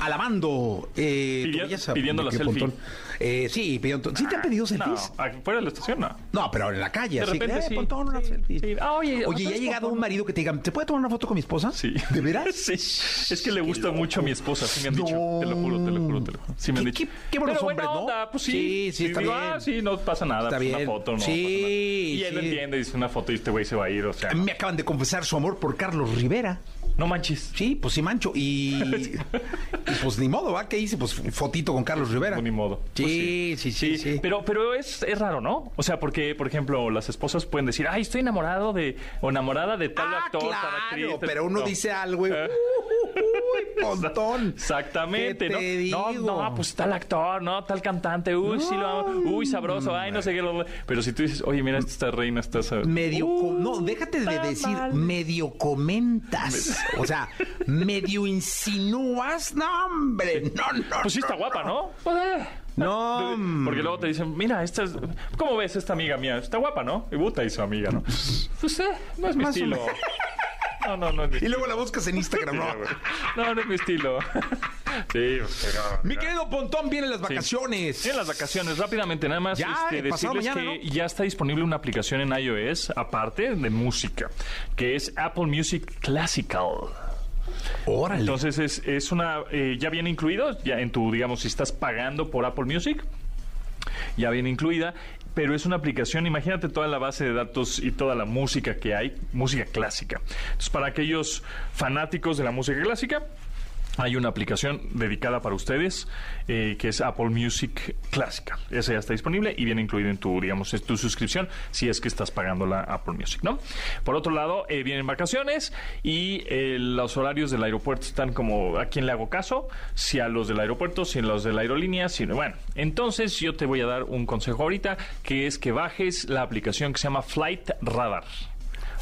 alabando eh, tu Pidi- belleza. pidiendo la selfie. Pontón. Eh, sí, pidiendo. ¿Sí te han pedido No, selfies? aquí fuera de la estación no. No, pero en la calle. De repente sí. Una selfie. Ah, oye, Oye, ¿ya ha ¿sabes llegado un marido que te diga, ¿te puede tomar una foto con mi esposa? Sí. ¿De veras? Sí. Es que le gusta mucho a mi esposa, sí me han dicho. No. Te lo juro, te lo juro, te lo juro. Sí me han Qué- dicho. qué- buenos hombres, ¿no? pues sí. Sí, está bien. Ah, sí, no pasa nada. Está pues bien. Una foto, no Sí. Y él entiende, dice una foto y este güey se va a ir, o sea. Me acaban de confesar su amor por Carlos Rivera. No manches. Sí, pues sí, mancho. Y, y pues ni modo, ¿va? ¿Qué hice? Pues fotito con Carlos Rivera. Ni modo. Pues Sí, sí, sí, sí. Pero, pero es, es raro, ¿no? O sea, porque, por ejemplo, las esposas pueden decir, ay, estoy enamorado de, o enamorada de tal Ah, actor, tal claro, actriz. pero uno No. dice algo y... Uy, pontón. Exactamente, ¿Qué ¿no? No, no, pues tal actor, ¿no? Tal cantante, uy, sí lo amo, uy, sabroso, ay, no sé qué. lo- Pero si tú dices, oye, mira, esta reina está... Medio... Uh, no, déjate de decir mal. medio comentas. O sea, medio insinúas. No, hombre, no, no. Pues sí está no, guapa, ¿no? Pues, eh. No, Porque luego te dicen, mira, esta es... ¿Cómo ves esta amiga mía? Está guapa, ¿no? Y puta y su amiga, ¿no? Pues eh, no es mi estilo. No, no, no Y luego la buscas en Instagram, ¿no? No, no es mi estilo. Sí, pero... Mi querido Pontón, vienen las Sí. vacaciones. En las vacaciones, rápidamente, nada más Ya, este, decirles mañana, que ya está disponible una aplicación en iOS, aparte de música, que es Apple Music Classical. Órale. Entonces es, es una, eh, ya viene incluido, ya en tu, digamos, si estás pagando por Apple Music, ya viene incluida, pero es una aplicación, imagínate toda la base de datos y toda la música que hay, música clásica. Entonces, para aquellos fanáticos de la música clásica, hay una aplicación dedicada para ustedes eh, que es Apple Music Clásica. Esa ya está disponible y viene incluido en tu, digamos, es tu suscripción si es que estás pagando la Apple Music, ¿no? Por otro lado, eh, vienen vacaciones y eh, los horarios del aeropuerto están como a quién le hago caso, si a los del aeropuerto, si a los de la aerolínea, si no. Bueno, entonces yo te voy a dar un consejo ahorita que es que bajes la aplicación que se llama Flight Radar.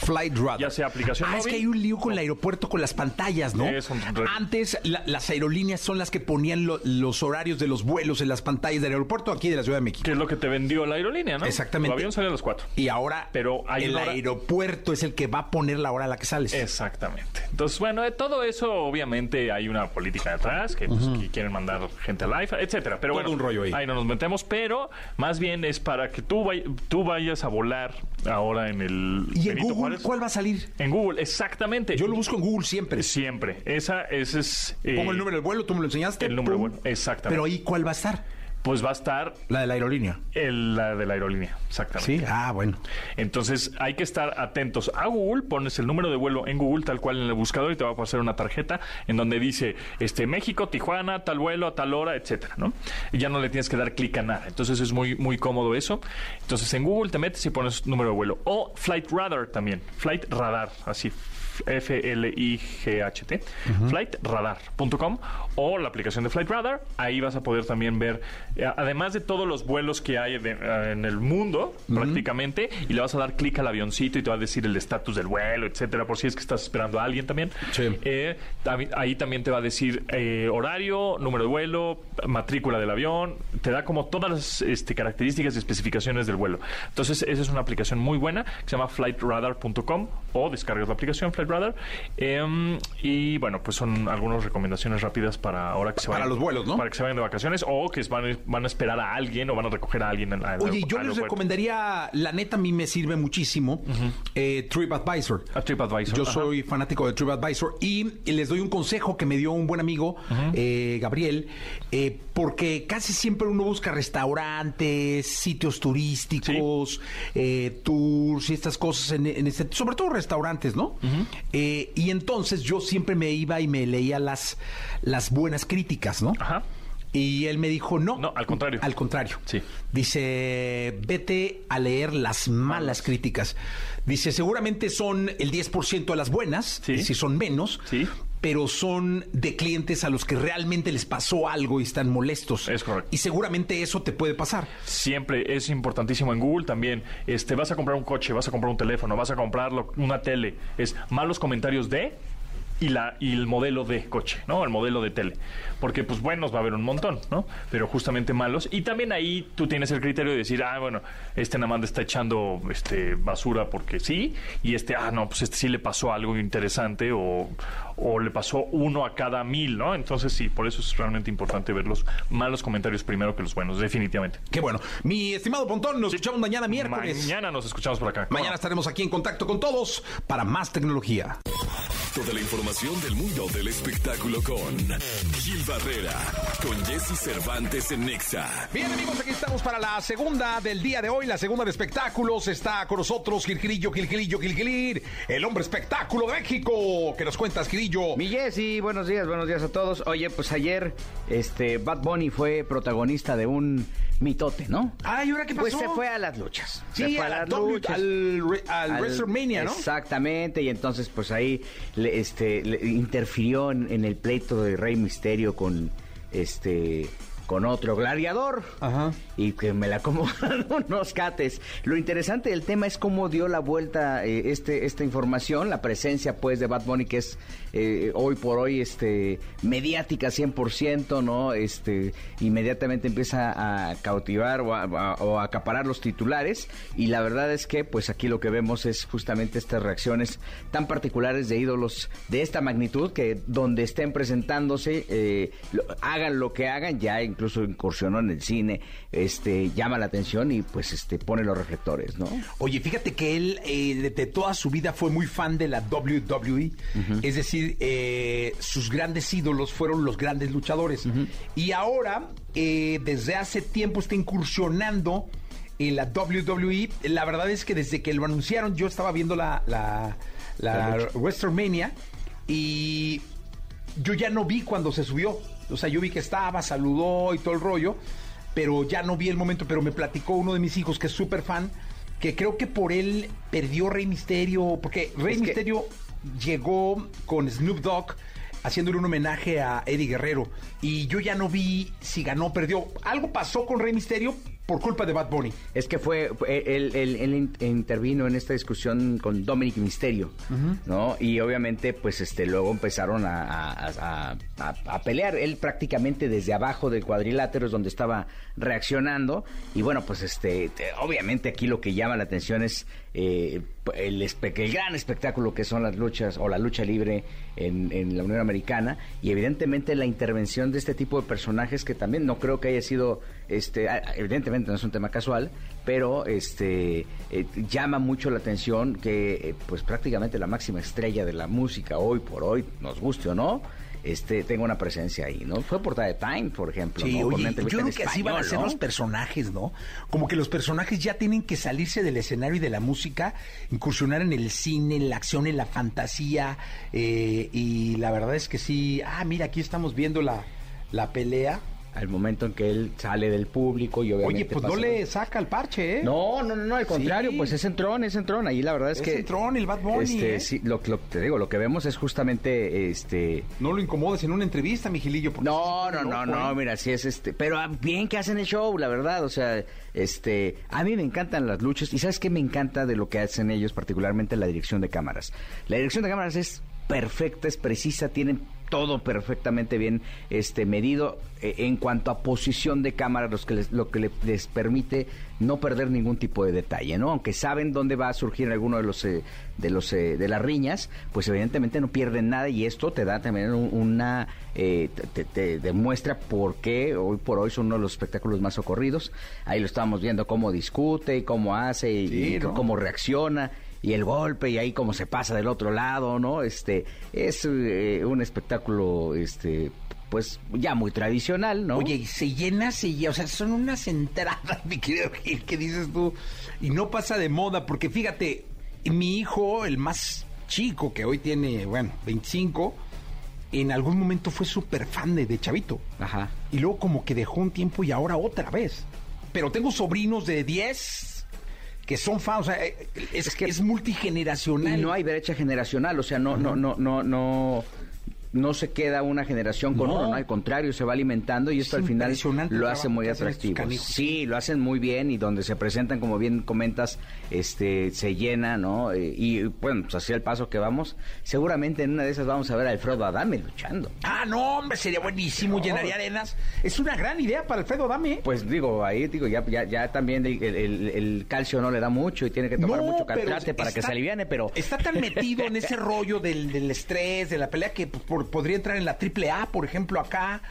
Flight Radar. Ya sea aplicación Ah, es móvil que hay un lío con el aeropuerto con las pantallas, ¿no? Es un re- Antes la- las aerolíneas son las que ponían lo- los horarios de los vuelos en las pantallas del aeropuerto aquí de la Ciudad de México. Que es lo que te vendió la aerolínea, ¿no? Exactamente. El avión sale a las 4. Y ahora Pero hay el una hora- aeropuerto es el que va a poner la hora a la que sales. Exactamente. Entonces, bueno, de todo eso, obviamente, hay una política detrás que, pues, que quieren mandar gente al live, etcétera. Pero Todo bueno, un rollo ahí. no nos metemos, pero más bien es para que tú, vay- tú vayas a volar ahora en el. ¿Y en Benito Google Cuál va a salir? En Google, exactamente. Yo lo busco en Google siempre. Siempre. Esa, ese es. eh, Pongo el número del vuelo, tú me lo enseñaste. el número del vuelo, exactamente. Pero ahí, ¿cuál va a estar? Pues va a estar La de la aerolínea. el, la de la aerolínea, exactamente. Sí. Ah, bueno. Entonces hay que estar atentos a Google, pones el número de vuelo en Google tal cual en el buscador y te va a pasar una tarjeta en donde dice este México, Tijuana, tal vuelo a tal hora, etcétera, ¿no? Y ya no le tienes que dar clic a nada. Entonces es muy muy cómodo eso. Entonces en Google te metes y pones número de vuelo o Flight Radar también, Flight Radar, así F-L-I-G-H-T, flightradar.com o la aplicación de Flight Radar. Ahí vas a poder también ver, eh, además de todos los vuelos que hay de- eh, en el mundo, prácticamente, y le vas a dar clic al avioncito y te va a decir el estatus del vuelo, etcétera, por si es que estás esperando a alguien también. Sí. Eh, ahí también te va a decir horario, número de vuelo, matrícula del avión, te da como todas las este, características y especificaciones del vuelo. Entonces, esa es una aplicación muy buena que se llama flightradar.com o descargas la aplicación Flight Radar. Em, y bueno, pues son algunas recomendaciones rápidas para ahora que se Para vayan. los vuelos, ¿no? Para que se vayan de vacaciones o que van, van a esperar a alguien o van a recoger a alguien. al- al Oye, yo les aeropuerto. recomendaría, la neta a mí me sirve muchísimo, eh, TripAdvisor. A TripAdvisor, Yo ajá. soy fanático de TripAdvisor y les doy un consejo que me dio un buen amigo, eh, Gabriel, eh, porque casi siempre uno busca restaurantes, sitios turísticos, eh, tours y estas cosas, en, en este, sobre todo restaurantes, ¿no? Eh, y entonces yo siempre me iba y me leía las, las buenas críticas, ¿no? Ajá. Y él me dijo, no. No, al contrario. Al contrario. Sí. Dice, vete a leer las malas críticas. Dice, seguramente son el 10% de las buenas, Sí. si son menos, Sí. Pero son de clientes a los que realmente les pasó algo y están molestos. Es correcto. Y seguramente eso te puede pasar. Siempre es importantísimo en Google también. Este, vas a comprar un coche, vas a comprar un teléfono, vas a comprar lo- una tele. Es malos comentarios de y la y el modelo de coche, ¿no? El modelo de tele. Porque pues buenos va a haber un montón, ¿no? Pero justamente malos. Y también ahí tú tienes el criterio de decir, ah, bueno, este nada más está echando este basura porque sí, y este, ah, no, pues este sí le pasó algo interesante o, o le pasó uno a cada mil, ¿no? Entonces sí, por eso es realmente importante ver los malos comentarios primero que los buenos, definitivamente. Qué bueno. Mi estimado Pontón, nos escuchamos mañana miércoles. Mañana nos escuchamos por acá. Mañana estaremos aquí en contacto con todos para más tecnología. Toda la información del mundo del espectáculo con Gil Barrera, con Jesse Cervantes en Nexa. Bien amigos, aquí estamos para la segunda del día de hoy, la segunda de espectáculos. Está con nosotros Gilgilillo, Gilgilillo, Gilgilir, el hombre espectáculo de México. ¿Qué nos cuentas, Gilillo? Mi Jessy, buenos días, buenos días a todos. Oye, pues ayer este Bad Bunny fue protagonista de un mitote, ¿no? Ay, ¿ahora qué pasó? Pues se fue a las luchas. se Sí, fue a la W- al, re- al WrestleMania, ¿no? Exactamente, y entonces pues ahí le, este, le interfirió en, en el pleito de Rey Misterio con este con otro gladiador Ajá. y que me la acomodaron unos cates. Lo interesante del tema es cómo dio la vuelta eh, este esta información, la presencia pues de Bad Bunny que es eh, hoy por hoy este mediática 100%, ¿no? Este inmediatamente empieza a cautivar o a, a- o a acaparar los titulares y la verdad es que pues aquí lo que vemos es justamente estas reacciones tan particulares de ídolos de esta magnitud que donde estén presentándose eh, lo- hagan lo que hagan ya incluso incursionó en el cine este llama la atención y pues este pone los reflectores no Oye, fíjate que él eh, de, de toda su vida fue muy fan de la WWE. Es decir, eh, sus grandes ídolos fueron los grandes luchadores. Y ahora, eh, desde hace tiempo, está incursionando en la WWE. La verdad es que desde que lo anunciaron, yo estaba viendo la, la, la WrestleMania y yo ya no vi cuando se subió. O sea, yo vi que estaba, saludó y todo el rollo, pero ya no vi el momento. Pero me platicó uno de mis hijos que es súper fan, que creo que por él perdió Rey Misterio, porque Rey Es Misterio llegó con Snoop Dogg haciéndole un homenaje a Eddie Guerrero. Y yo ya no vi si ganó o perdió. Algo pasó con Rey Misterio por culpa de Bad Bunny. Es que fue, él, él- él in- intervino en esta discusión con Dominic Misterio, ¿no? Y obviamente, pues, este, luego empezaron a, a- a- a- a pelear. Él prácticamente desde abajo del cuadrilátero es donde estaba reaccionando. Y bueno, pues, este, te- obviamente aquí lo que llama la atención es eh, el, el gran espectáculo que son las luchas o la lucha libre en, en la Unión Americana. Y evidentemente la intervención de este tipo de personajes que también no creo que haya sido, este, evidentemente no es un tema casual, pero este eh, llama mucho la atención que eh, pues prácticamente la máxima estrella de la música hoy por hoy, nos guste o no, este tenga una presencia ahí, ¿no? Fue portada de Time, por ejemplo. Sí, ¿no? Oye, yo creo que así van a ser ¿no? los personajes, ¿no? Como que los personajes ya tienen que salirse del escenario y de la música, incursionar en el cine, en la acción, en la fantasía, eh, y la verdad es que sí, ah, mira, aquí estamos viendo la, la pelea al momento en que él sale del público y obviamente Oye, pues no le saca el parche, ¿eh? No, no, no, no, al contrario, Sí. pues es entrón, es entrón. Ahí la verdad es, Es que... entrón, el Bad Bunny, Este, ¿eh? sí, lo, lo que te digo, lo que vemos es justamente, este... No lo incomodes en una entrevista, Mijilillo. No, no, no, no, ¿eh? mira, sí es este, pero ah, bien que hacen el show, la verdad, o sea, este, a mí me encantan las luchas y sabes qué me encanta de lo que hacen ellos, particularmente la dirección de cámaras. La dirección de cámaras es perfecta, es precisa, tienen todo perfectamente bien este medido eh, en cuanto a posición de cámara, los que les- lo que le- les permite no perder ningún tipo de detalle, ¿no? Aunque saben dónde va a surgir alguno de los eh, de los eh, de las riñas, pues evidentemente no pierden nada y esto te da también un- una eh, te, te- te demuestra por qué hoy por hoy son uno de los espectáculos más socorridos. Ahí lo estamos viendo cómo discute y cómo hace y, Sí, y ¿no? cómo reacciona y el golpe y ahí cómo se pasa del otro lado, ¿no? Este es eh, un espectáculo este pues ya muy tradicional, ¿no? Oye, y se llena, se llena, o sea, son unas entradas, mi querido Gil, que dices tú, y no pasa de moda, porque fíjate, mi hijo, el más chico, que hoy tiene, bueno, 25, en algún momento fue súper fan de, de Chavito. Ajá. Y luego como que dejó un tiempo y ahora otra vez. Pero tengo sobrinos de 10 que son fans, o sea, eh, es, Es que- es multigeneracional. Y no hay brecha generacional, o sea, no, no, no, no, no, no se queda una generación con No. uno, no, al contrario, se va alimentando y esto Es al final el lo hace muy atractivo. Sí, lo hacen muy bien y donde se presentan, como bien comentas, este, se llena, ¿no? Eh, Y bueno, pues así al paso que vamos, seguramente en una de esas vamos a ver a Alfredo Adame luchando. Ah, no, hombre, sería buenísimo, llenaría arenas. Es una gran idea para Alfredo Adame. Pues digo, ahí digo, ya, ya, ya también el, el- el calcio no le da mucho y tiene que tomar mucho caltrate para que se aliviane, pero... Está tan metido en ese rollo del, del estrés, de la pelea, que pues, por- podría entrar en la Triple A, por ejemplo, acá,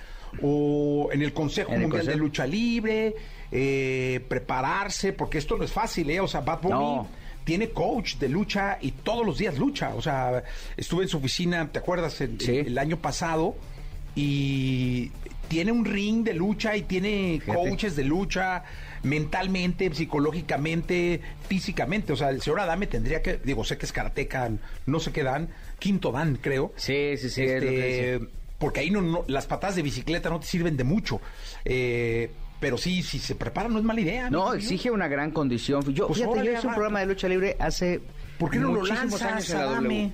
o en el Consejo En el Mundial de. Lucha Libre, eh, prepararse, porque esto no es fácil, ¿eh? O sea, Bad Bunny No. tiene coach de lucha y todos los días lucha. O sea, estuve en su oficina, ¿te acuerdas? El, Sí. el año pasado, y tiene un ring de lucha y tiene Fíjate. coaches de lucha mentalmente, psicológicamente, físicamente. O sea, el señor Adame tendría que, digo, sé que es karateca, no sé qué dan, quinto dan, creo. Sí, sí, sí, Este, porque ahí no, no- las patadas de bicicleta no te sirven de mucho. Eh, pero sí, si se prepara no es mala idea. No, exige una gran condición. Yo, Pues fíjate, yo hice un programa de lucha libre hace ¿Por qué no lo lanzas, años en la? W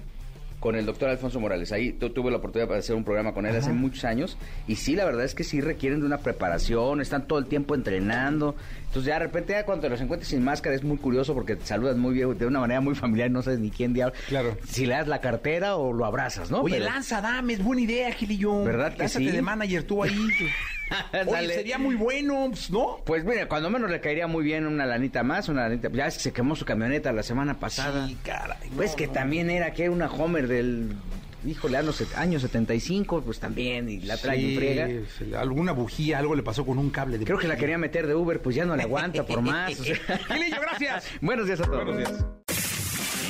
con el doctor Alfonso Morales. Ahí tu- tuve la oportunidad de hacer un programa con él hace muchos años y sí, la verdad es que sí requieren de una preparación, están todo el tiempo entrenando. Entonces ya de repente ya cuando te los encuentres sin máscara es muy curioso porque te saludas muy bien, de una manera muy familiar, no sabes ni quién diablo. Claro. Si le das la cartera o lo abrazas, ¿no? Oye, Pero- lanza, dame, es buena idea, Gilillo. ¿Verdad que Lánzate sí? de manager tú ahí. Oye, sería muy bueno, pues, ¿no? Pues mira, cuando menos le caería muy bien una lanita más, una lanita. Ya se quemó su camioneta la semana pasada. Sí, caray. Pues que no. también era que una Homer del, híjole, años, años 75, pues también, y la trae Sí, en friega. se le- alguna bujía, algo le pasó con un cable de Creo que la quería meter de Uber, pues ya no le aguanta por más. o sea. Gilillo, gracias. Buenos días a todos. Buenos días.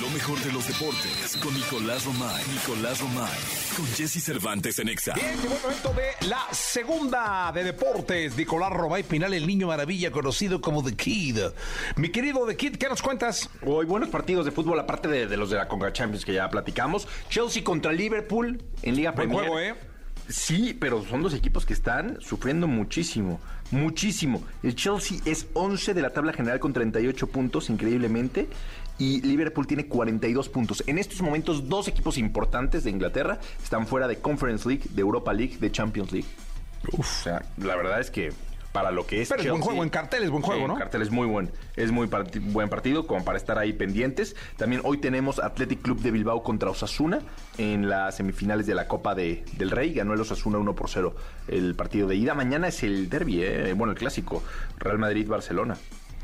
Lo mejor de los deportes con Nicolás Romay. Nicolás Romay. Con Jesse Cervantes en Exa. Bien, llegó el momento de la segunda de deportes. Nicolás Robay Pinal, el niño maravilla, conocido como The Kid. Mi querido The Kid, ¿qué nos cuentas? Hoy buenos partidos de fútbol, aparte de, de los de la Conca Champions que ya platicamos. Chelsea contra Liverpool en Liga Buen Premier. juego, ¿eh? Sí, pero son dos equipos que están sufriendo muchísimo, muchísimo. El Chelsea es 11 de la tabla general con 38 puntos, increíblemente. Y Liverpool tiene 42 puntos. En estos momentos, dos equipos importantes de Inglaterra están fuera de Conference League, de Europa League, de Champions League. O sea, la verdad es que para lo que es. Pero es buen juego, en cartel es buen juego, Sí, ¿no? en cartel es muy buen. Es muy parti- buen partido como para estar ahí pendientes. También hoy tenemos Athletic Club de Bilbao contra Osasuna en las semifinales de la Copa de- del Rey. Ganó el Osasuna 1 por 0 el partido de ida. Mañana es el derby, eh, bueno, el clásico. Real Madrid-Barcelona.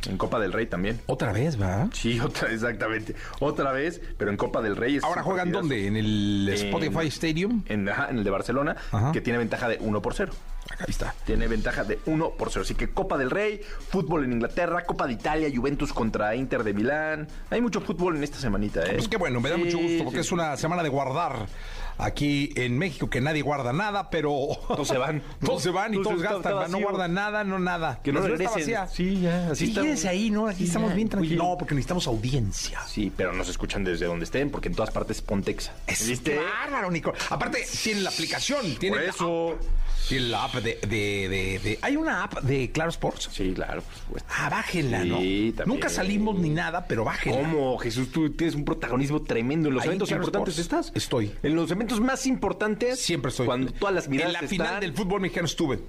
En Copa del Rey también. Otra vez, ¿va? Sí, otra, exactamente. Otra vez, pero en Copa del Rey. es Ahora juegan partidazo. dónde? ¿En el En- Spotify Stadium? En, ajá, en el de Barcelona, Ajá. que tiene ventaja de 1 por 0. Acá está. Tiene ventaja de 1 por 0. Así que Copa del Rey, fútbol en Inglaterra, Copa de Italia, Juventus contra Inter de Milán. Hay mucho fútbol en esta semanita, ¿eh? Pues qué bueno, me da Sí, mucho gusto porque sí. es una semana de guardar aquí en México que nadie guarda nada, pero Todos se van. todos se van y Todos gastan, no guardan nada, no nada. Que no La regresen. vacía. Sí, ya, así Sí, quédense ahí, ¿no? Aquí Sí, estamos ya. bien tranquilos. No, porque necesitamos audiencia. Sí, pero nos escuchan desde donde estén, porque en todas partes es Pontexa. Es bárbaro, Nico. Aparte, tienen la aplicación, tienen Por eso. Tiene la app de, de, de- de- ¿Hay una app de Claro Sports? Sí, claro, por supuesto. Ah, bájenla, Sí, ¿no? también. Nunca salimos ni nada, pero bájenla. ¿Cómo, Jesús? Tú tienes un protagonismo tremendo. ¿En los Ahí eventos Claro importantes Sports estás? Estoy. En los eventos más importantes. Siempre estoy. Cuando todas las miradas En la están- final del fútbol mexicano estuve.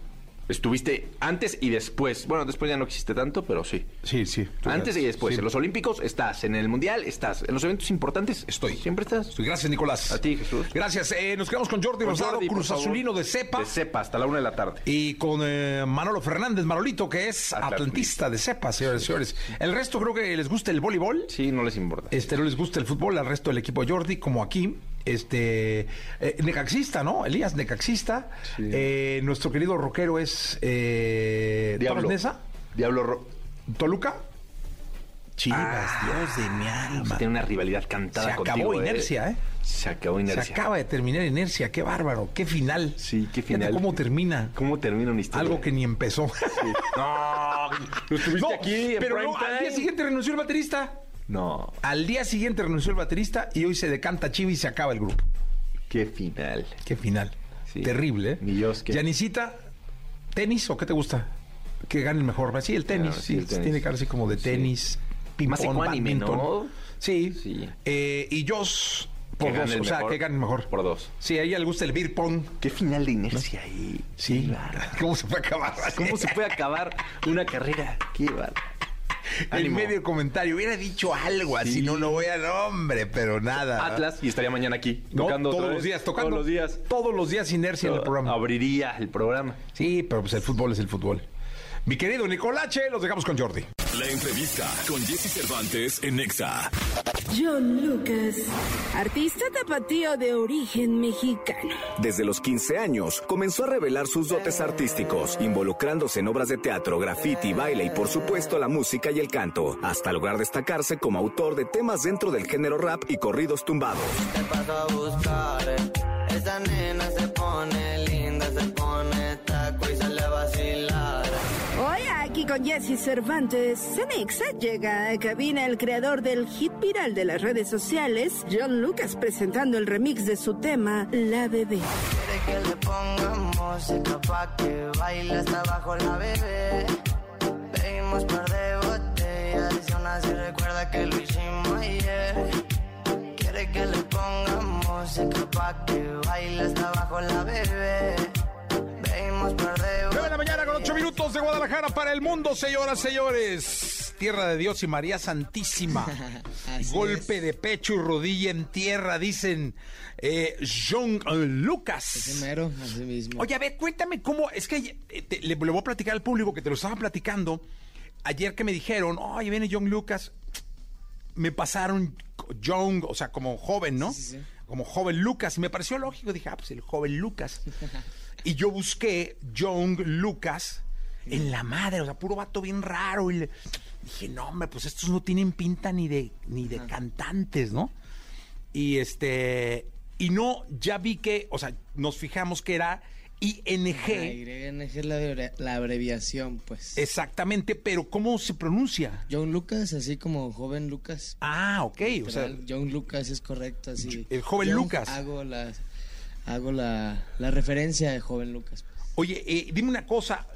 Estuviste antes y después. Bueno, después ya no existe tanto, pero sí. Sí, sí. Antes y después. Sí. En los Olímpicos estás. En el Mundial estás. En los eventos importantes Estoy. Siempre estás. Estoy. Gracias, Nicolás. A ti, Jesús. Gracias. Eh, nos quedamos con Jordi Rosado, Cruz. Azulino de Cepa. De cepa hasta la una de la tarde. Y con eh, Manolo Fernández, Manolito, que es Atlantista. de cepa, señores y señores. El resto creo que les gusta el voleibol. Sí, no les importa. Este, no les gusta el fútbol, al resto del equipo de Jordi, como aquí. Este, eh, necaxista, ¿no? Elías, necaxista. Eh, nuestro querido rockero es eh, Diablo. Nesa, Diablo Ro- Toluca. Chivas, Ah, Dios de mi alma. Tiene una rivalidad cantada Se acabó contigo, inercia, ¿eh? Se acabó Se inercia. acaba de terminar inercia, qué bárbaro, qué final. Sí, qué Fíjate final. ¿Cómo termina? ¿Cómo termina una historia? Algo que ni empezó. No, ¿no estuviste No, aquí en pero no, al día siguiente renunció el baterista. No, Al día siguiente renunció el baterista y hoy se decanta Chiva y se acaba el grupo. qué final. Qué final. Sí. Terrible, ¿eh? Ni Dios que- Yanisita, ¿tenis o qué te gusta? Que gane el mejor. Sí, el tenis. Sí, sí, el tenis. tiene cara así como de tenis, ping Más ecuánime. ¿no? Sí. Sí. Eh, y Joss por Que dos. O sea, mejor. que gane el mejor. Por dos. Sí, a ella le gusta el beer pong. Qué final de inercia ahí. Sí. ¿Cómo se puede acabar? ¿Cómo se puede acabar una carrera? Qué bárbaro. En medio comentario hubiera dicho algo así, Sí. no lo voy a nombre, pero nada. Atlas y estaría mañana aquí No, tocando todos los días, tocando. Todos los días. Todos los días inercia en el programa. Abriría el programa. Sí, pero pues el fútbol es el fútbol. Mi querido Nicolache, los dejamos con Jordi. La entrevista con Jesse Cervantes en Nexa. John Lucas, artista tapatío de origen mexicano. Desde los 15 años comenzó a revelar sus dotes artísticos, involucrándose en obras de teatro, graffiti, baile y por supuesto la música y el canto, hasta lograr destacarse como autor de temas dentro del género rap y corridos tumbados. Te paso a buscar. eh. Esa nena se con Jesse Cervantes, Cenexa llega a cabina el creador del hit viral de las redes sociales, John Lucas, presentando el remix de su tema, La Bebé. Quiere que le ponga música pa' que baile hasta abajo la bebé. Pedimos par de botellas y aún así recuerda que lo hicimos ayer. Quiere que le ponga música pa' que baile hasta abajo la bebé. Pedimos par de 9 de la mañana con 8 minutos de Guadalajara para el mundo, señoras, señores. Tierra de Dios y María Santísima. Golpe de pecho y rodilla en tierra, dicen eh, John Lucas. Primero, así mismo. Oye, a ver, cuéntame cómo. Es que eh, te- le, le voy a platicar al público que te lo estaba platicando. Ayer que me dijeron, oye, viene John Lucas. Me pasaron John, o sea, como joven, ¿no? Sí, sí, sí. Como joven Lucas. Y me pareció lógico. Dije, ah, pues el joven Lucas. y yo busqué John Lucas en la madre, o sea, puro vato bien raro. Y le- dije, no, hombre, pues estos no tienen pinta ni de, ni de cantantes, ¿no? Y este. Y no, ya vi que, o sea, nos fijamos que era ING. Es la, abrevi- la abreviación, pues. Exactamente, pero ¿cómo se pronuncia? John Lucas, así como joven Lucas. Ah, ok, o sea, John Lucas es correcto, así. El joven John, Lucas. Hago la, hago la, la referencia de joven Lucas. oye, eh, dime una cosa.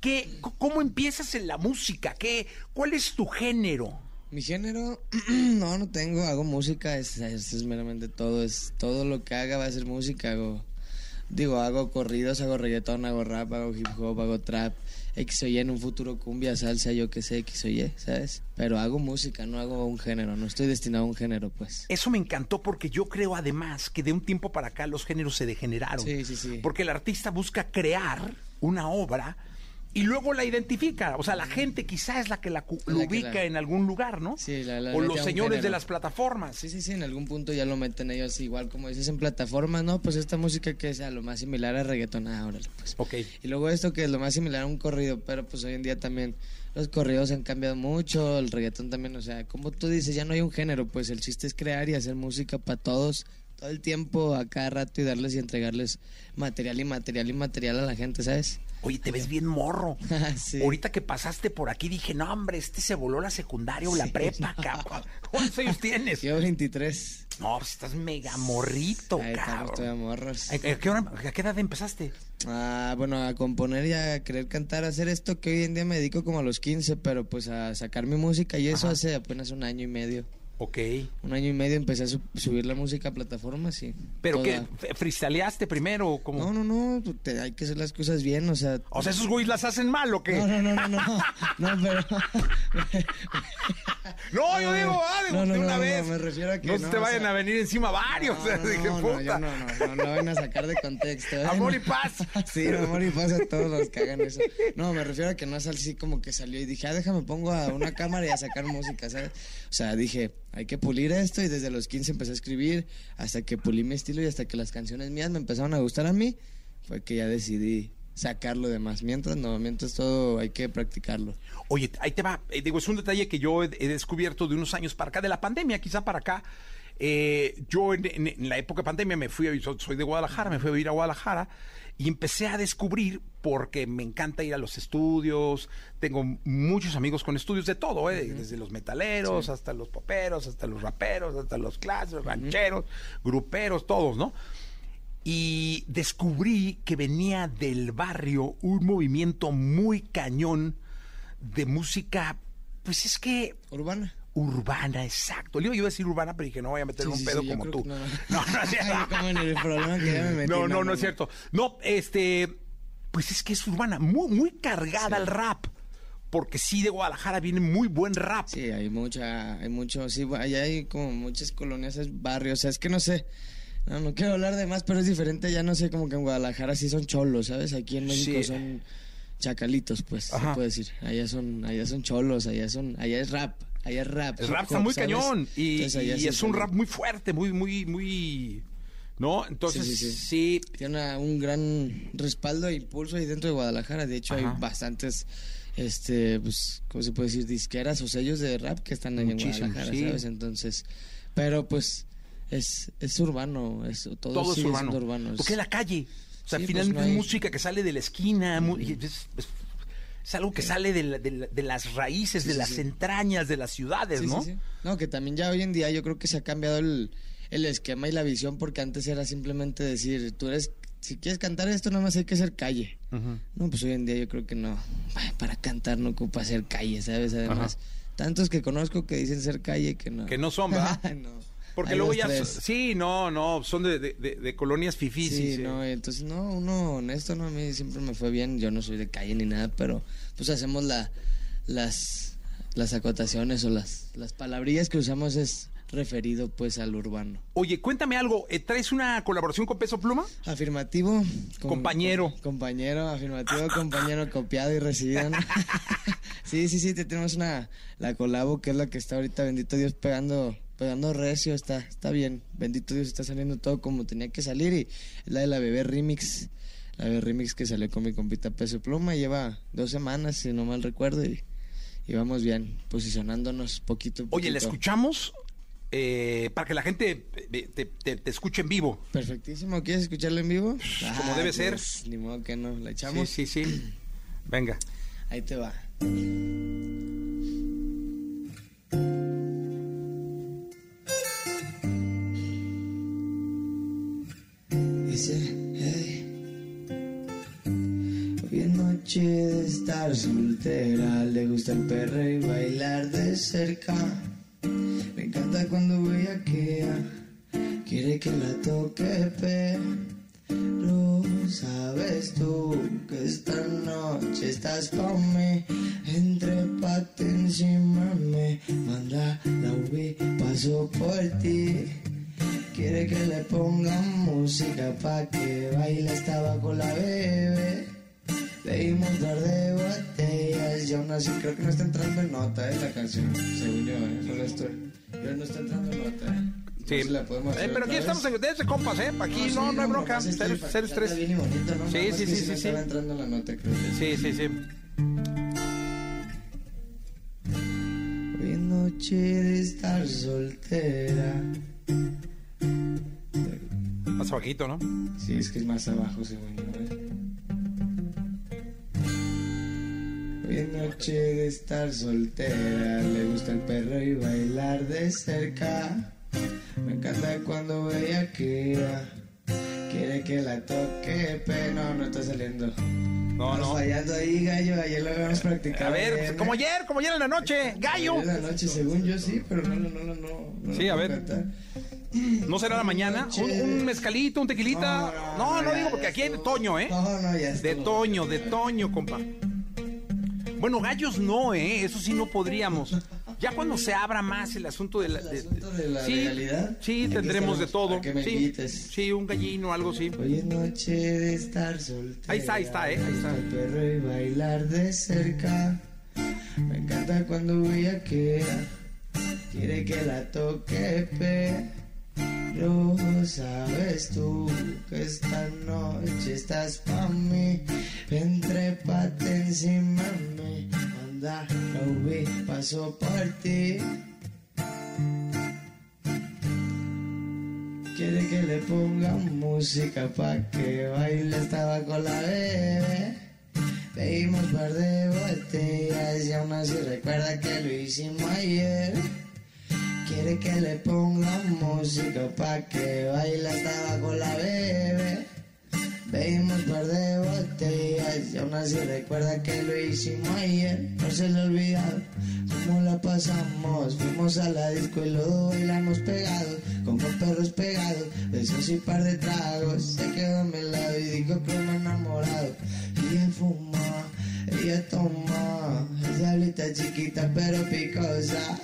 ¿Qué, ¿Cómo empiezas en la música? ¿Qué, ¿Cuál es tu género? Mi género, no, no tengo, hago música, es, es, es meramente todo, es todo lo que haga va a ser música, hago, digo, hago corridos, hago reggaetón, hago rap, hago hip hop, hago trap, X o Y en un futuro cumbia, salsa, yo qué sé, X o Y, ¿sabes? Pero hago música, no hago un género, no estoy destinado a un género, pues. Eso me encantó porque yo creo además que de un tiempo para acá los géneros se degeneraron. Sí, sí, sí. Porque el artista busca crear una obra y luego la identifica. O sea, la gente quizá es la que la, La que ubica la- en algún lugar, ¿no? Sí, la- la o los señores de las plataformas. Sí, sí, sí, en algún punto ya lo meten ellos igual como dices en plataformas, ¿no? Pues esta música que sea lo más similar a reggaetón, ah, órale, pues. Ok. Y luego esto que es lo más similar a un corrido, pero pues hoy en día también los corridos han cambiado mucho, el reggaetón también, o sea, como tú dices, ya no hay un género, pues el chiste es crear y hacer música para todos, todo el tiempo a cada rato y darles y entregarles material y material y material a la gente, ¿sabes? Oye, te ves bien morro. Sí. Ahorita que pasaste por aquí dije, no, hombre, este se voló la secundaria o la prepa, cabrón. ¿Cuántos años tienes? Yo 23. No, pues estás mega morrito, morros. ¿A, qué hora- a qué edad empezaste? Ah, bueno, a componer y a querer cantar, a hacer esto que hoy en día me dedico como a los 15, pero pues a sacar mi música y eso hace apenas un año y medio. Ok. Un año y medio empecé a su- subir la música a plataformas y... ¿Pero toda- qué? f- ¿Freestyleaste primero o cómo? No, no, no, pues, te- hay que hacer las cosas bien, o sea... O sea, ¿esos güeyes las hacen mal o qué? No, no, no, no, no, no, pero... No, yo digo, ah, de, No, no, de una no, no, vez. me refiero a que No, no, se te o vayan sea- a venir encima varios. o sea, No, dije, puta. yo no, no, no, no van a sacar de contexto. ¿eh? Amor y paz. Sí, amor y paz a todos los que hagan eso. No, me refiero a que no es así como que salió y dije, ah, déjame pongo a una cámara y a sacar música, ¿sabes? O sea, dije, hay que pulir esto y desde los 15 empecé a escribir hasta que pulí mi estilo y hasta que las canciones mías me empezaron a gustar a mí, fue que ya decidí sacarlo de más. Mientras no, mientras todo hay que practicarlo. Oye, ahí te va. Eh, digo, es un detalle que yo he, he descubierto de unos años para acá, de la pandemia, quizá para acá. Eh, yo en, en- en la época de pandemia me fui, soy de Guadalajara, me fui a vivir a Guadalajara y empecé a descubrir, porque me encanta ir a los estudios, tengo muchos amigos con estudios de todo, eh, desde los metaleros hasta los poperos, hasta los raperos, hasta los clásicos, rancheros, gruperos, todos, ¿no? y descubrí que venía del barrio un movimiento muy cañón de música, pues es que... Urbana. Urbana, exacto. Le iba yo a decir urbana, pero dije, no voy a meter Sí, un sí, pedo sí, yo como tú. no. No, no es cierto. No, no, no, es cierto. No, este, pues es que es urbana, muy, muy cargada al rap. Porque sí, de Guadalajara viene muy buen rap. Sí, hay mucha, hay mucho, sí, allá hay como muchas colonias, es barrios, o sea, es que no sé, no, no quiero hablar de más, pero es diferente, ya no sé, como que en Guadalajara sí son cholos, ¿sabes? Aquí en México son chacalitos, pues, Ajá. se puede decir, allá son, allá son cholos, allá son, allá es rap, allá es rap. El rap está muy ¿sabes? cañón. Y, Entonces, allá y sí es un rap muy fuerte, muy, muy, muy. ¿No? Entonces, Sí, sí. sí, sí. Tiene una- un gran respaldo e impulso ahí dentro de Guadalajara. De hecho, Ajá. hay bastantes, este, pues, ¿cómo se puede decir? Disqueras o sellos de rap que están ahí en Guadalajara, sí. ¿sabes? Entonces, pero pues, es, es urbano, es, todo, todo es urbano. urbano. Porque es la calle. O sea, Sí, finalmente pues, no es música que sale de la esquina. es, es- es algo que sale de, la- de la- de las raíces, Sí, de sí, las entrañas de las ciudades, ¿no? No, que también ya hoy en día yo creo que se ha cambiado el, el esquema y la visión porque antes era simplemente decir, tú eres, si quieres cantar esto, nada más hay que ser calle. Ujú. No, pues hoy en día yo creo que no. Para cantar no ocupa ser calle, ¿sabes? Además, tantos que conozco que dicen ser calle que no. Que no son, ¿verdad? no. Porque luego ya. tres. Sí, no, no. Son de, de- de- de colonias fifís. Sí, no, entonces no, uno honesto, no, a mí siempre me fue bien, yo no soy de calle ni nada, pero pues hacemos la, las, las acotaciones o las, las palabrillas que usamos es referido pues al urbano. Oye, cuéntame algo. eh, ¿Traes una colaboración con Peso Pluma? Afirmativo. com- Compañero. compañero, afirmativo, compañero copiado y recibido. ¿no? sí, sí, sí, te tenemos una, la colabo que es la que está ahorita, bendito Dios, pegando, pegando recio, está, está bien. Bendito Dios, está saliendo todo como tenía que salir y es la de la bebé remix. La bebé remix que salió con mi compita Peso Pluma, lleva dos semanas, si no mal recuerdo, y, y vamos bien, posicionándonos poquito a Oye, ¿la poquito. escuchamos? Eh, para que la gente eh, te, te- te escuche en vivo. Perfectísimo, ¿quieres escucharlo en vivo? Como debe ser. pues, Ni modo que no, la echamos. Sí, sí, sí. Venga. Ahí te va. Canción. Según yo, eh, solo estoy. Pero no está entrando en nota, eh. Sí. La podemos Eh, pero aquí estamos en desde compas, ¿eh? Aquí sí, no, no hay no, bronca. estoy Cero, para cero que estrés. Sí, sí, sí, sí, sí. estaba entrando la nota, creo. Sí, sí, sí. Hoy es noche de estar soltera. Más abajito, ¿no? Sí, es que es más abajo, según yo. Noche de estar soltera, le gusta el perro y bailar de cerca. Me encanta cuando ella quiera, quiere que la toque, pero no, no está saliendo. No, no. fallando ahí, gallo, ayer lo habíamos practicado. A ver, pues, como ayer, como ayer en la noche, gallo. Ayer en la noche, según yo sí, pero no, no, no, no, no. no Sí, a ver. cantar. ¿No será la mañana? ¿Un, un mezcalito, un tequilita? No, no, digo porque aquí hay de Toño, ¿eh? No, no, ya De estuvo. Toño, de Toño, compa. Bueno, gallos no, ¿eh? Eso sí no podríamos. Ya cuando se abra más el asunto de la... de- de la sí, legalidad. sí, tendremos de todo. que me sí, sí, un gallino, algo así. Hoy es noche de estar soltera. Ahí está, ahí está, ¿eh? Ahí está. El perro y bailar de cerca. Me encanta cuando ella quiera. Quiere que la toque, pero sabes tú que esta noche estás pa' mí. Ven, trépate encima de mí. Anda, lo vi, paso por ti. Quiere que le ponga música pa' que baile estaba con la bebé. Pedimos par de botellas y aún así recuerda que lo hicimos ayer. Quiere que le ponga música pa' que baile estaba con la bebé. Pedimos par de botellas y aún así recuerda que lo hicimos ayer. No se le ha olvidado cómo la pasamos. Fuimos a la disco y luego bailamos pegados, como perros pegados. Besos y par de tragos. Se quedó a mi lado y dijo que me enamorado. Ella fuma, ella toma. Es diablita chiquita pero picosa.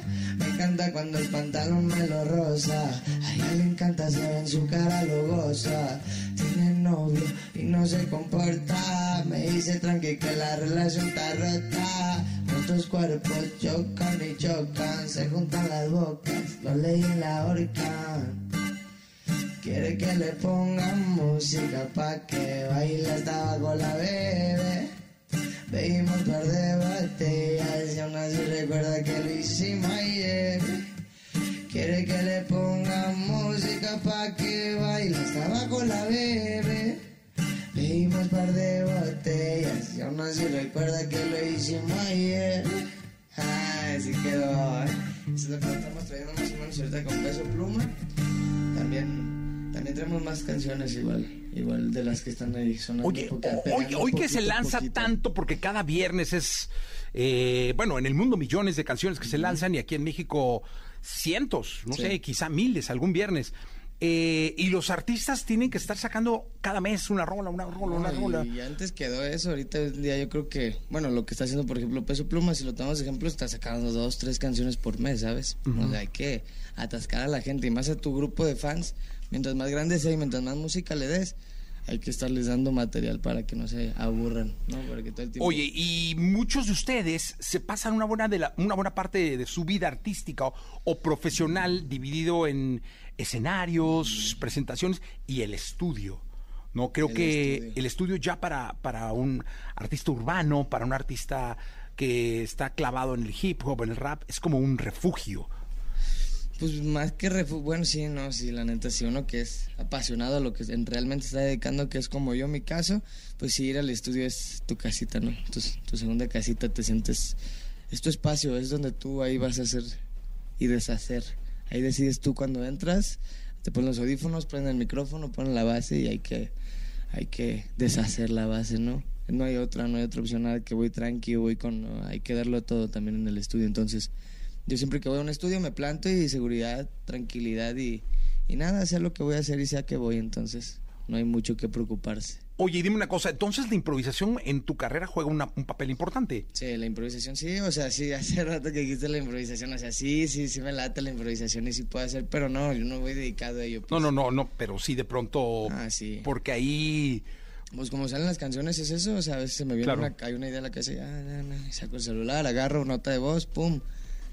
Encanta cuando el pantalón me lo rosa. A ella le encanta, se ve en su cara lo goza. Tiene novio y no se comporta. Me dice tranqui que la relación está rota. Nuestros cuerpos chocan y chocan. Se juntan las bocas, los leí en la horca. Quiere que le pongan música pa' que baile hasta con la bebé. Bebimos par de botellas y aún así recuerda que lo hicimos ayer. Quiere que le ponga música pa' que baile estaba con la bebé. Bebimos par de botellas y aún así recuerda que lo hicimos ayer. Ay, así quedó. ¿eh? Estamos trayendo más o menos ahorita con peso pluma. También, también tenemos más canciones igual, igual de las que están ahí sonando. Oye, hoy, hoy que se lanza poquito. tanto, porque cada viernes es, eh, bueno, en el mundo millones de canciones que se lanzan y aquí en México cientos, no Sí. sé, quizá miles algún viernes. Eh, y los artistas tienen que estar sacando cada mes una rola, una rola, una No, rola. Y antes quedó eso, ahorita en día yo creo que, bueno, lo que está haciendo, por ejemplo, Peso Pluma, si lo tomamos de ejemplo, está sacando dos, tres canciones por mes, ¿sabes? O sea, hay que atascar a la gente y más a tu grupo de fans. Mientras más grande sea y mientras más música le des, hay que estarles dando material para que no se aburran, ¿no? Para que todo el tiempo... Oye, y muchos de ustedes se pasan una buena, de la- una buena parte de, de su vida artística o, o profesional dividido en escenarios, presentaciones y el estudio. No creo El que estudio. el estudio ya para, para un artista urbano, para un artista que está clavado en el hip hop, en el rap, es como un refugio. Pues más que refugio, bueno, sí, no, sí, la neta, si uno que es apasionado a lo que en- realmente está dedicando, que es como yo mi caso, pues sí, ir al estudio es tu casita, ¿no? Tu, segunda casita, te sientes, es tu espacio, es donde tú ahí vas a hacer y deshacer. Ahí decides tú cuando entras, te pones los audífonos, pones el micrófono, pones la base y hay que, hay que deshacer la base, ¿no? No hay otra, no hay otra opción, nada que voy tranquilo, voy con, hay que darlo todo también en el estudio, entonces... Yo siempre que voy a un estudio me planto y seguridad, tranquilidad y, y nada, sea lo que voy a hacer y sea que voy, entonces no hay mucho que preocuparse. Oye, y dime una cosa, entonces la improvisación en tu carrera juega una- un papel importante. Sí, la improvisación sí, o sea, sí, hace rato que dijiste la improvisación, o sea, sí, sí, sí me late la improvisación y sí puedo hacer, pero no, yo no voy dedicado a ello. No, no, no, no, pero sí de pronto. Ah, sí. Porque ahí. Pues como salen las canciones es eso, o sea, a veces se me viene Claro. una, hay una idea en la cabeza y, ah, saco el celular, agarro nota de voz, pum,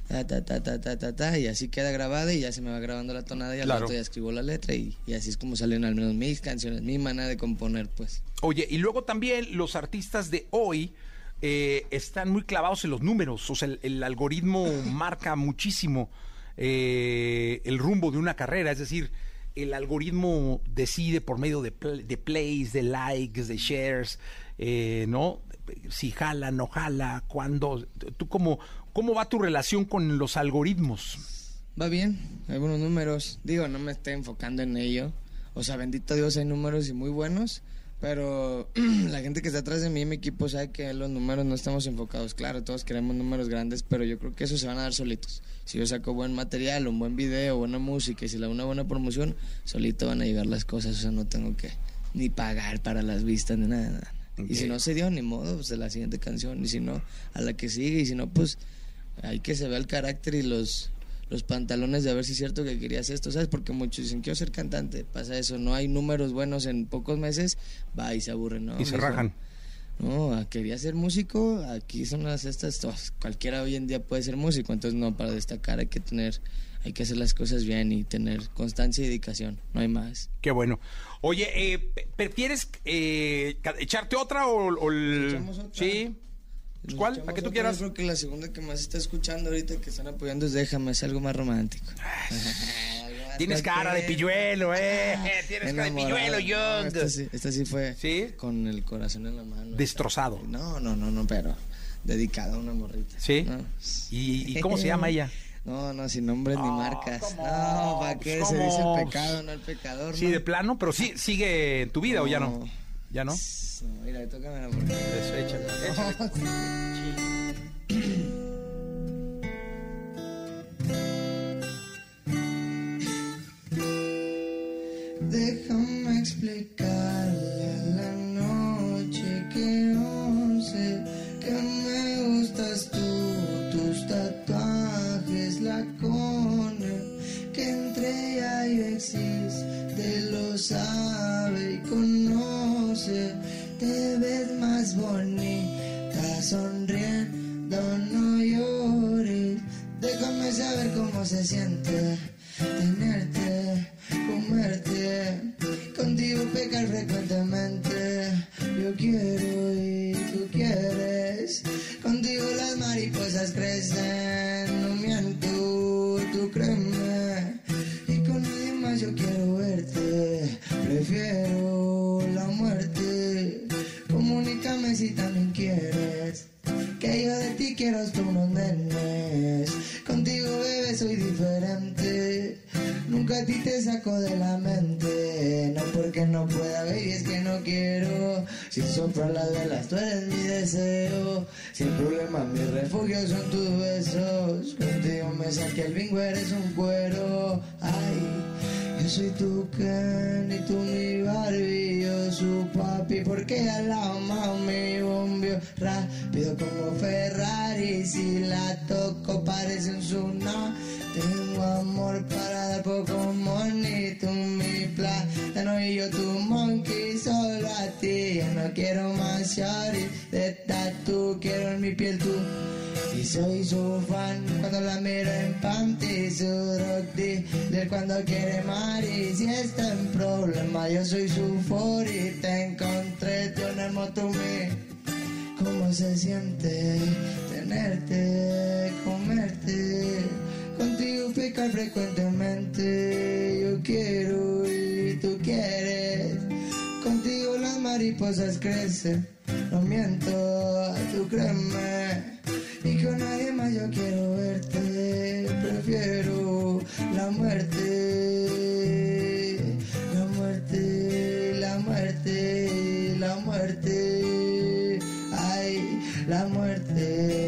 ta, ta, ta, ta, ta, ta, ta, y así queda grabada y ya se me va grabando la tonada y al Claro. rato ya escribo la letra y, y así es como salen al menos mis canciones, mi manera de componer, pues. Oye, y luego también los artistas de hoy eh, están muy clavados en los números. O sea, el, el algoritmo marca muchísimo eh, el rumbo de una carrera. Es decir, el algoritmo decide por medio de, pl- de plays, de likes, de shares, eh, ¿no? Si jala, no jala, cuándo. ¿Tú cómo, cómo va tu relación con los algoritmos? Va bien, hay buenos números. Digo, no me estoy enfocando en ello. O sea, bendito Dios, hay números y muy buenos. Pero la gente que está atrás de mí mi equipo sabe que los números no estamos enfocados. Claro, todos queremos números grandes, pero yo creo que eso se van a dar solitos. Si yo saco buen material, un buen video, buena música y si le hago una buena promoción, solito van a llegar las cosas. O sea, no tengo que ni pagar para las vistas ni nada. nada. Y si no se dio, ni modo, pues de la siguiente canción. Y si no, a la que sigue. Y si no, pues hay que se vea el carácter y los, los pantalones de a ver si es cierto que querías esto, ¿sabes? Porque muchos dicen, quiero ser cantante, pasa eso, no hay números buenos en pocos meses, va y se aburren, ¿no? Y se rajan. No, quería ser músico, aquí son las estas, todas, cualquiera hoy en día puede ser músico, entonces no, para destacar hay que tener, hay que hacer las cosas bien y tener constancia y dedicación, no hay más. Qué bueno. Oye, eh, ¿prefieres eh, echarte otra o, o el- otra. Sí. ¿Cuál? ¿A qué tú quieras? Yo creo que la segunda que más está escuchando ahorita que están apoyando es Déjame, es algo más romántico. Tienes cara de pilluelo, eh. Tienes cara de pilluelo, No, Young. esta, sí, esta sí fue ¿Sí? con el corazón en la mano. Destrozado. No, no, no, no, pero dedicada a una morrita. ¿Sí? No. ¿Y, y cómo se llama ella? No, no, sin nombres ni marcas. No, ¿para qué? Se dice el pecado, no el pecador. Sí, ¿no? de plano, pero sí, sigue en tu vida o ya no. ¿Ya no? No, mira, tócame la morrita. Pues échale, échale. Déjame explicarle a la noche que no sé que me gustas tú, tus tatuajes, la cone, que entre ella y yo existe, lo sabe crecen. No miento, tú créeme. Y con nadie más yo quiero verte. Prefiero la muerte. La muerte, la muerte, la muerte. Ay, la muerte,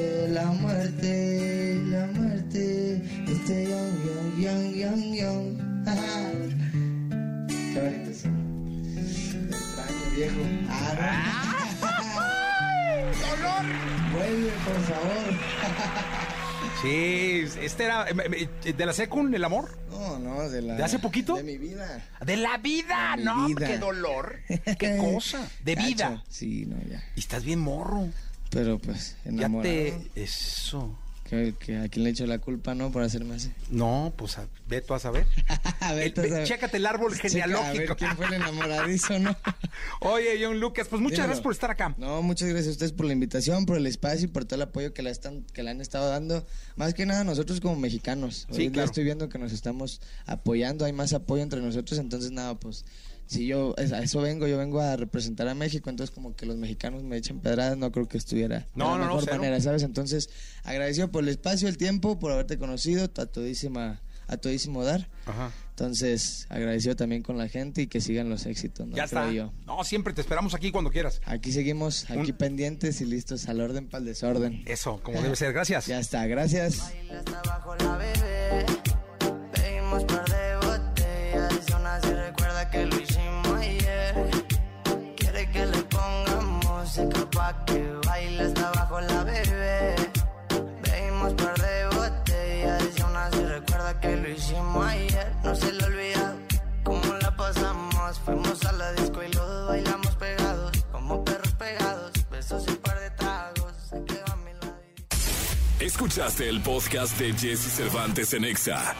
Sí, este era eh, eh, de la Secun, el amor. No, no, de la. ¿De hace poquito? De mi vida. De la vida, De no, vida. qué dolor. Qué cosa. De Cacho. vida. Sí, no, ya. Y estás bien morro. Pero pues, Ya enamorado. te. Eso. Que, que a quién le echo la culpa, ¿no? Por hacerme así. No, pues a- ve tú a saber. A tú ve- sabes. chécate el árbol Checa, genealógico. A ver quién fue el enamoradizo, ¿no? Oye, John Lucas, pues muchas Dímelo. gracias por estar acá. No, muchas gracias a ustedes por la invitación, por el espacio y por todo el apoyo que le, están, que le han estado dando. Más que nada nosotros como mexicanos. Sí, Hoy claro. estoy viendo que nos estamos apoyando, hay más apoyo entre nosotros, entonces nada, pues si yo a eso vengo, yo vengo a representar a México, entonces como que los mexicanos me echen pedradas, no creo que estuviera de la no, mejor manera, ¿sabes? Entonces, agradecido por el espacio, el tiempo, por haberte conocido, a todísima, a todísimo dar. Ajá. Entonces, agradecido también con la gente y que sigan los éxitos, ¿no? Ya está. Yo. No, siempre te esperamos aquí cuando quieras. Aquí seguimos, aquí pendientes y listos al orden para el desorden. Eso, como debe ser. Gracias. Ya está, gracias. Pongamos música pa' que baile hasta abajo la bebé. Pedimos par de botellas. Y aún así recuerda que lo hicimos ayer. No se le olvida cómo la pasamos. Fuimos a la disco y los bailamos pegados. Como perros pegados. Besos y un par de tragos. Se quedó a mi lado. Escuchaste el podcast de Jesse Cervantes en Exa.